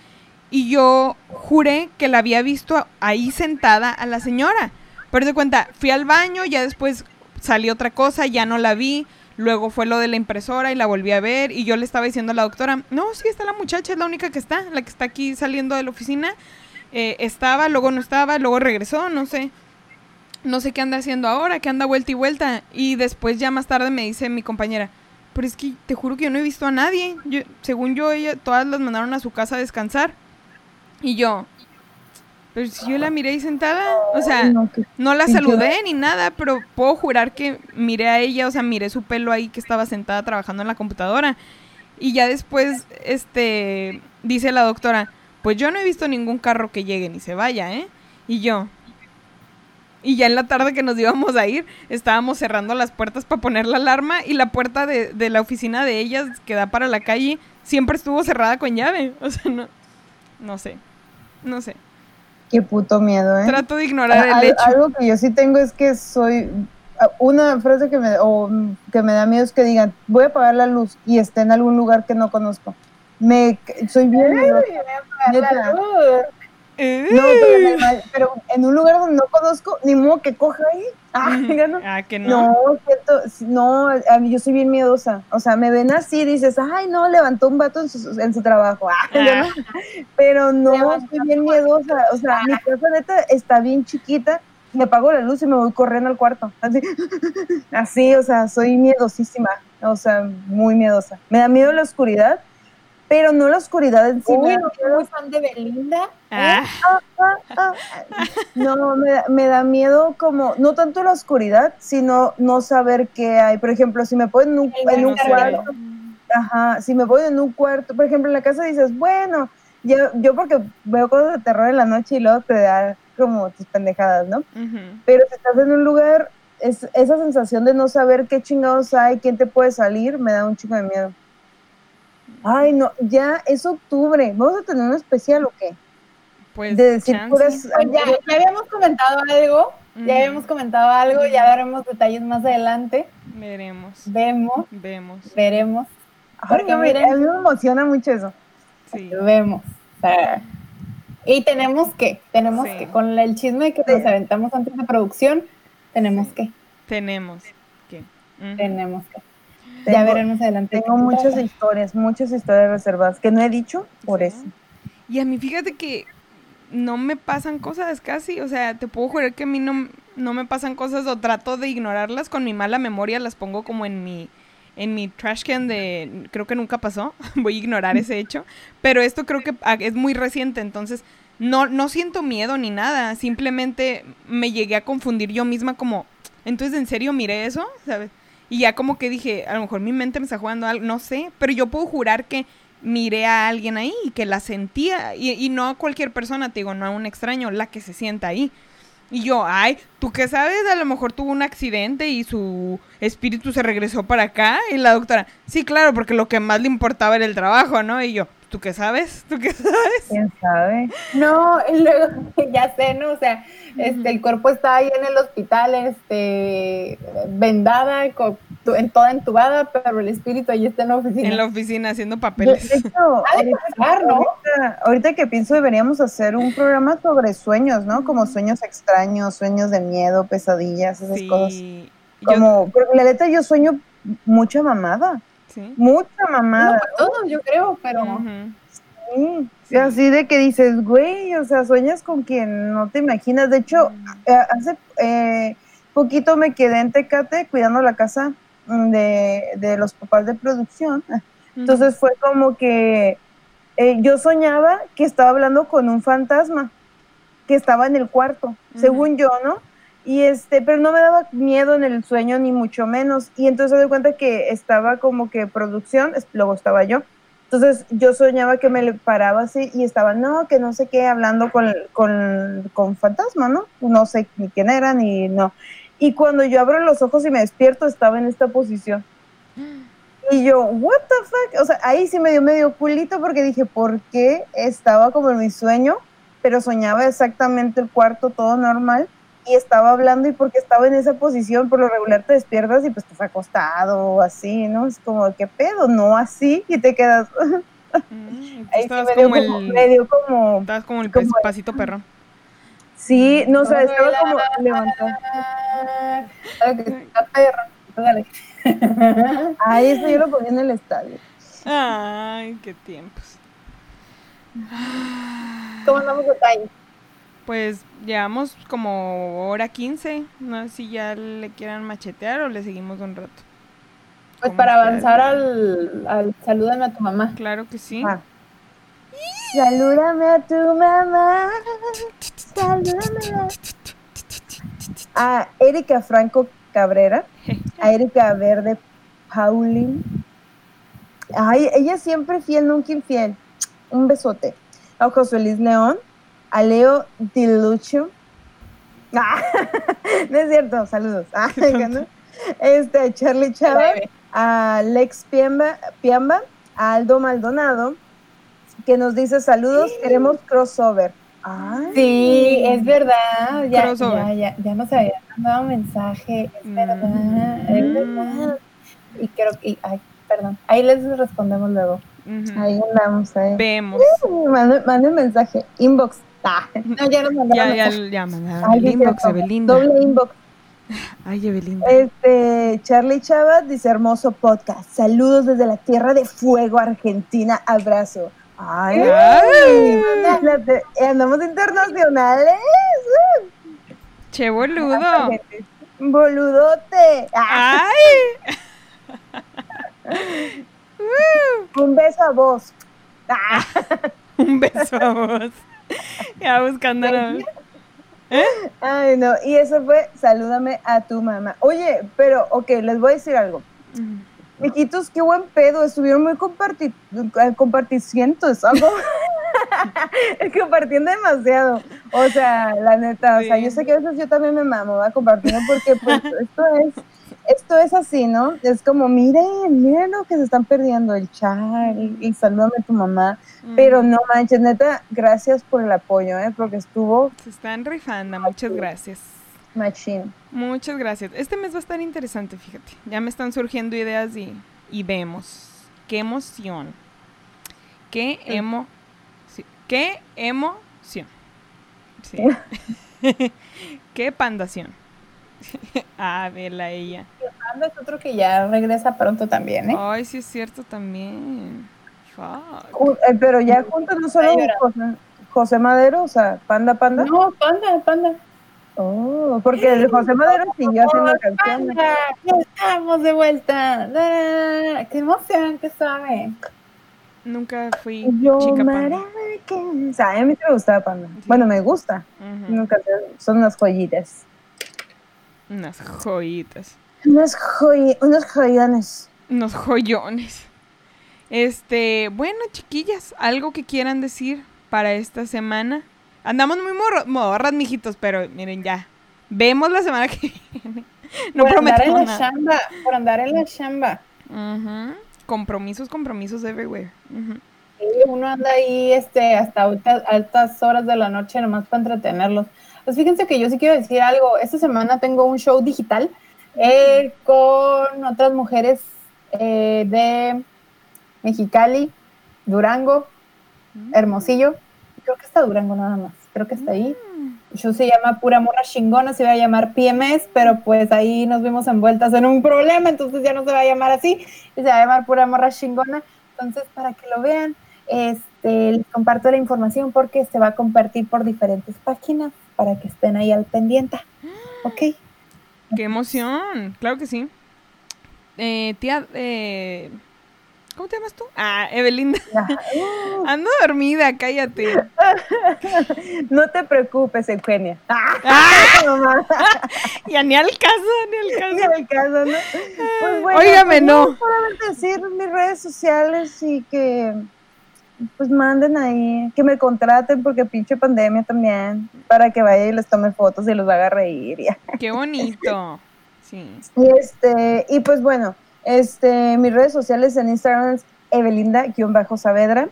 Y yo juré que la había visto ahí sentada a la señora. Pero de cuenta, fui al baño, ya después salió otra cosa, ya no la vi. Luego fue lo de la impresora y la volví a ver. Y yo le estaba diciendo a la doctora, no, sí está la muchacha, es la única que está, la que está aquí saliendo de la oficina. Eh, estaba, luego no estaba, luego regresó, no sé. No sé qué anda haciendo ahora, que anda vuelta y vuelta. Y después ya más tarde me dice mi compañera, pero es que te juro que yo no he visto a nadie. Según yo, ella, todas las mandaron a su casa a descansar. Y yo, pero si yo la miré ahí sentada, o sea, no, la saludé ni nada, pero puedo jurar que miré a ella, o sea, miré su pelo ahí que estaba sentada trabajando en la computadora. Y ya después, este, dice la doctora, pues yo no he visto ningún carro que llegue ni se vaya, ¿eh? Y yo. Y ya en la tarde que nos íbamos a ir, estábamos cerrando las puertas para poner la alarma y la puerta de, de la oficina de ellas que da para la calle siempre estuvo cerrada con llave. O sea, no, no sé, no sé. Qué puto miedo, ¿eh? Trato de ignorar Al- el hecho. Algo que yo sí tengo es que soy una frase que me o, mm, que me da miedo es que digan voy a apagar la luz y esté en algún lugar que no conozco. Me soy bien miedosa. Neta. Eh. No, pero, me mal- pero en un lugar donde no conozco, ni modo que coja ahí. Ah, ya no. Ah, que no. No, cierto, no, yo soy bien miedosa. O sea, me ven así y dices, ay, no, levantó un vato en su, en su trabajo. Ah, no. Pero no, soy bien miedosa. O sea, mi casa neta está bien chiquita. Me apago la luz y me voy corriendo al cuarto. Así, así, o sea, soy miedosísima. O sea, muy miedosa. Me da miedo la oscuridad, pero no la oscuridad en sí. Uy, no soy fan de Belinda. Ah, ah, ah. No, me, da- me da miedo como, no tanto la oscuridad, sino no saber qué hay. Por ejemplo, si me ponen en un, en cuarto, ajá, si me ponen en un cuarto, por ejemplo, en la casa dices, bueno, yo, yo porque veo cosas de terror en la noche y luego te da como tus pendejadas, ¿no? Pero si estás en un lugar, es, esa sensación de no saber qué chingados hay, quién te puede salir, me da un chico de miedo. Ay, no, ya es octubre. ¿Vamos a tener un especial o qué? Pues, De decir puras. Pues ya, ya habíamos comentado algo, ya habíamos comentado algo, ya veremos detalles más adelante. Veremos. Vemos, Vemos. veremos, Ay, porque no, me- miren- a mí me emociona mucho eso. Sí. vemos. O sea, y tenemos que, tenemos Sí. que, con el chisme que Sí. nos aventamos antes de producción, tenemos que, Tenemos que. Tenemos que. Tengo- ya veremos adelante. Tengo muchas historias, muchas historias reservadas que no he dicho por Sí. eso. Y a mí fíjate que no me pasan cosas casi, o sea, te puedo jurar que a mí no, no me pasan cosas o trato de ignorarlas con mi mala memoria, las pongo como en mi en mi trash can de creo que nunca pasó, voy a ignorar ese hecho, pero esto creo que es muy reciente, entonces no no siento miedo ni nada, simplemente me llegué a confundir yo misma como entonces en serio miré eso, ¿sabes? Y ya como que dije, a lo mejor mi mente me está jugando algo, no sé, pero yo puedo jurar que miré a alguien ahí y que la sentía, y, y no a cualquier persona, te digo, no a un extraño, la que se sienta ahí. Y yo, ay, ¿tú qué sabes? A lo mejor tuvo un accidente y su espíritu se regresó para acá. Y la doctora, sí, claro, porque lo que más le importaba era el trabajo, ¿no? Y yo, ¿tú qué sabes? ¿Tú qué sabes? ¿Quién sabe? No, y luego, ya sé, ¿no? O sea, este, el cuerpo está ahí en el hospital, este, vendada, con- en toda entubada, pero el espíritu ahí está en la oficina. En la oficina haciendo papeles. de hecho, Ha de ahorita, pasar, ¿no? ahorita- ahorita que pienso deberíamos hacer un programa sobre sueños, ¿no? Como sueños extraños, sueños de miedo, pesadillas, esas cosas. Sí. Yo- Como, porque la neta yo sueño mucha mamada, sí. mucha No, mamada. todos, yo creo, pero. Sí, Sí. Así de que dices, güey, o sea, sueñas con quien no te imaginas. De hecho, eh, hace eh, poquito me quedé en Tecate cuidando la casa mm, de, de los papás de producción. Entonces fue como que eh, yo soñaba que estaba hablando con un fantasma que estaba en el cuarto, según yo, ¿no? Y este, pero no me daba miedo en el sueño ni mucho menos. Y entonces me di cuenta que estaba como que producción, luego estaba yo. Entonces yo soñaba que me paraba así y estaba, no, que no sé qué, hablando con, con, con fantasma, ¿no? No sé ni quién era ni no. Y cuando yo abro los ojos y me despierto, estaba en esta posición. Y yo, what the fuck? O sea, ahí sí me dio medio culito porque dije, ¿por qué estaba como en mi sueño? Pero soñaba exactamente el cuarto, todo normal, y estaba hablando y porque estaba en esa posición, por lo regular te despiertas y pues estás acostado o así, ¿no? Es como, ¿qué pedo? No así, y te quedas, Mm, ahí sí me dio como como, el, me dio como, estabas como el como el- pasito perro. sí, no, o sea, estaba como. Ah, está perro. Dale. Ay, eso yo lo ponía en el estadio. Ay, qué tiempos. ¿Cómo andamos de time? Pues llevamos como hora 15. No sé si ya le quieran machetear o le seguimos un rato. Pues ¿Cómo para avanzar al salúdame a tu mamá. Claro que sí. Ah. Salúdame a tu mamá. Salúdame a Erika Franco Cabrera, a Erika Verde Paulin. Ay, ella siempre fiel, nunca infiel. Un besote. A José Luis León, a Leo Dilucho. Ah, no es cierto, saludos. Ah, ¿no? Este, a Charlie Chávez a Lex Piamba, Piamba, a Aldo Maldonado, que nos dice saludos, queremos crossover. Ay, Sí, es verdad. Ya, Crossover. ya, ya, ya nos habían mandado mensaje. Es Mm. verdad, es verdad. Y creo que, ay, perdón. Ahí les respondemos luego. Ahí andamos, ahí. Vemos. Mande, mande mensaje, inbox. Ah, No, ya nos mandaron Ya, ya, ya mandaron ay, el inbox. Evelinda. Doble inbox. Ay, Evelinda. Este, Charlie Chávez dice hermoso podcast. Saludos desde la Tierra de Fuego, Argentina. Abrazo. Ay, Ay. andamos internacionales. Che boludo. Boludote. Ay. un beso a vos. Un beso a vos. Ya buscando la... Ay, no. Y eso fue, salúdame a tu mamá. Oye, pero, ok, les voy a decir algo. Mijitos, qué buen pedo. Estuvieron muy comparti eh, comparticientos. Algo. es compartiendo demasiado. O sea, la neta, o sea, yo sé que a veces yo también me mamo, va compartiendo porque pues esto es, esto es así, ¿no? Es como, miren, miren lo que se están perdiendo, el chat, y, salúdame a tu mamá. Pero no manches, neta, gracias por el apoyo, ¿eh? Porque estuvo Se están rifando, muchas gracias. machine. Muchas gracias. Este mes va a estar interesante, fíjate. Ya me están surgiendo ideas y, y vemos. Qué emoción. Qué emo... sí, Qué emoción. Sí. Qué pandación. ah, vela ella. Fernando es otro que ya regresa pronto también, ¿eh? Ay, sí es cierto también. Fuck. Eh, pero ya juntos no solo José, José Madero, o sea, Panda Panda. No, panda, panda. Oh, porque el José Madero siguió haciendo Oh, canciones. panda, estamos de vuelta. ¡Qué emoción, qué sabe! Nunca fui Yo chica panda. O sea, a mí sí me gustaba Panda. Bueno, me gusta. Nunca son unas joyitas. Unas joyitas. Unas joy unos joyones. Unos joyones. Este, bueno, chiquillas, algo que quieran decir para esta semana. Andamos muy morro- morras, mijitos, pero miren ya. Vemos la semana que viene. No por andar en prometemos la nada. chamba, por andar en la chamba. Ujú. Compromisos, compromisos everywhere. Ujú. Sí, uno anda ahí este, hasta altas, altas horas de la noche nomás para entretenerlos. Pues fíjense que yo sí quiero decir algo. Esta semana tengo un show digital eh, con otras mujeres eh, de Mexicali, Durango, Hermosillo. Creo que está Durango nada más. Creo que está ahí. El show se llama Pura Morra Chingona, se va a llamar PMS, pero pues ahí nos vimos envueltas en un problema, entonces ya no se va a llamar así, y se va a llamar Pura Morra Chingona. Entonces, para que lo vean, este, les comparto la información porque se va a compartir por diferentes páginas para que estén ahí al pendiente. Ok. Qué emoción. Claro que sí. Eh, tía, eh, ¿cómo te llamas tú? Ah, Evelinda. Ando dormida, cállate. No te preocupes, Eugenia. Ah, ya ni al caso, ni al ni caso. al caso, ¿no? Pues bueno, Óigame, pues no. Solamente decir mis redes sociales y que pues manden ahí, que me contraten porque pinche pandemia también, para que vaya y les tome fotos y los haga reír. ya. Qué bonito. Sí. Y este, y pues bueno, este, mis redes sociales en Instagram es Evelinda-Saavedra.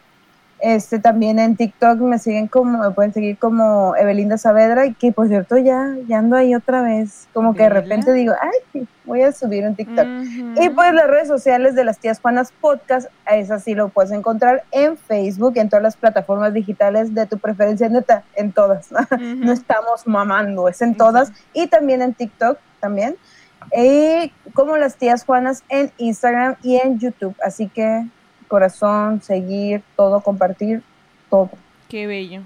Este, también en TikTok me siguen como, me pueden seguir como Evelinda Saavedra, y que por cierto ya, ya ando ahí otra vez. Como que de repente digo, ay, voy a subir un TikTok. Y pues las redes sociales de las tías Juanas Podcast, a esas sí lo puedes encontrar en Facebook, en todas las plataformas digitales de tu preferencia, neta, en todas. No estamos mamando, es en todas. Y también en TikTok, también. Y como las tías Juanas en Instagram y en YouTube. Así que corazón, seguir, todo, compartir, todo. Qué bello.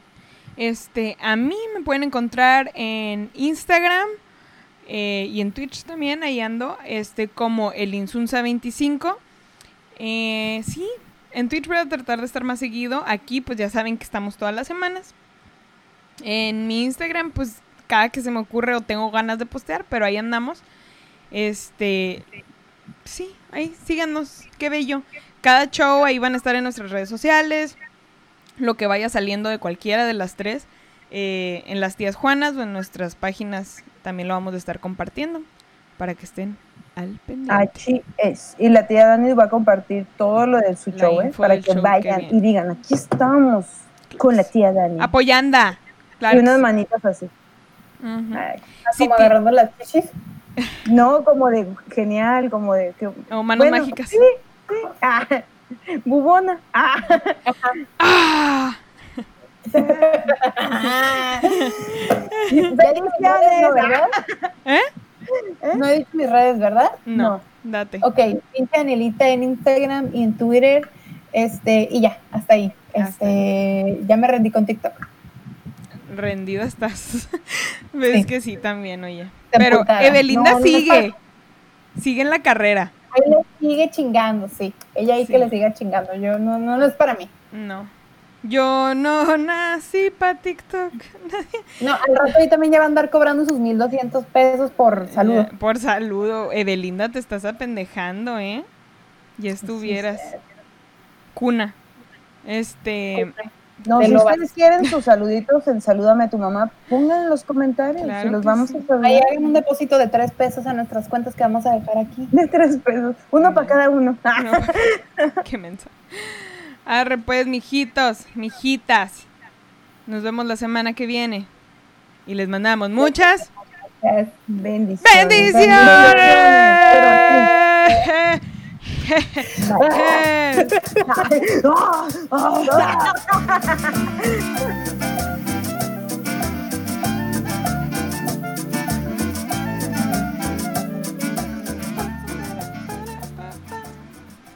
Este, a mí me pueden encontrar en Instagram eh, y en Twitch también, ahí ando, este, como el Insunza25. Eh, sí, en Twitch voy a tratar de estar más seguido. Aquí, pues ya saben que estamos todas las semanas. En mi Instagram, pues cada que se me ocurre o tengo ganas de postear, pero ahí andamos. Este, sí, ahí síganos, qué bello. Cada show ahí van a estar en nuestras redes sociales, lo que vaya saliendo de cualquiera de las tres, eh, en las tías Juanas o en nuestras páginas también lo vamos a estar compartiendo para que estén al pendiente. Así es. Y la tía Dani va a compartir todo lo de su La show, ¿eh? para que show, vayan y digan, aquí estamos con la tía Dani. Apoyanda. Claro. y unas sí. manitas así. Ay. Sí, como agarrando las chichis. No, como de genial, como de... Que, O manos Bueno, mágicas. Sí. Ah, bubona. Ah. ¡Ah! Ya dije mis redes, ¿no, ¿verdad? ¿Eh? No he dicho mis redes, ¿verdad? No, No. date. Ok, pinche Anelita en Instagram y en Twitter. Este, y ya, hasta ahí. Hasta Este, ya me rendí con TikTok. Rendida estás. Ves Sí. que sí también, oye. Pero. Evelinda No, no sigue. Sigue en la carrera. Ahí le sigue chingando, sí. Ella ahí Sí. que le siga chingando. Yo no, no, no es para mí. No. Yo no nací para TikTok. No, al rato ahí también ya va a andar cobrando sus 1200 pesos por saludo. Eh, Por saludo. Evelinda, te estás apendejando, ¿eh? Ya estuvieras. Cuna. Este. No, si ustedes quieren sus saluditos en Salúdame a tu mamá, pongan en los comentarios Claro y los vamos sí. a saludar. Ahí hagan un depósito de tres pesos a nuestras cuentas que vamos a dejar aquí. De tres pesos, uno para cada uno. No. Qué mensa. Arre pues, mijitos, mijitas. Nos vemos la semana que viene. Y les mandamos muchas Bendiciones. bendiciones. Bendiciones. Ah, ah, ah.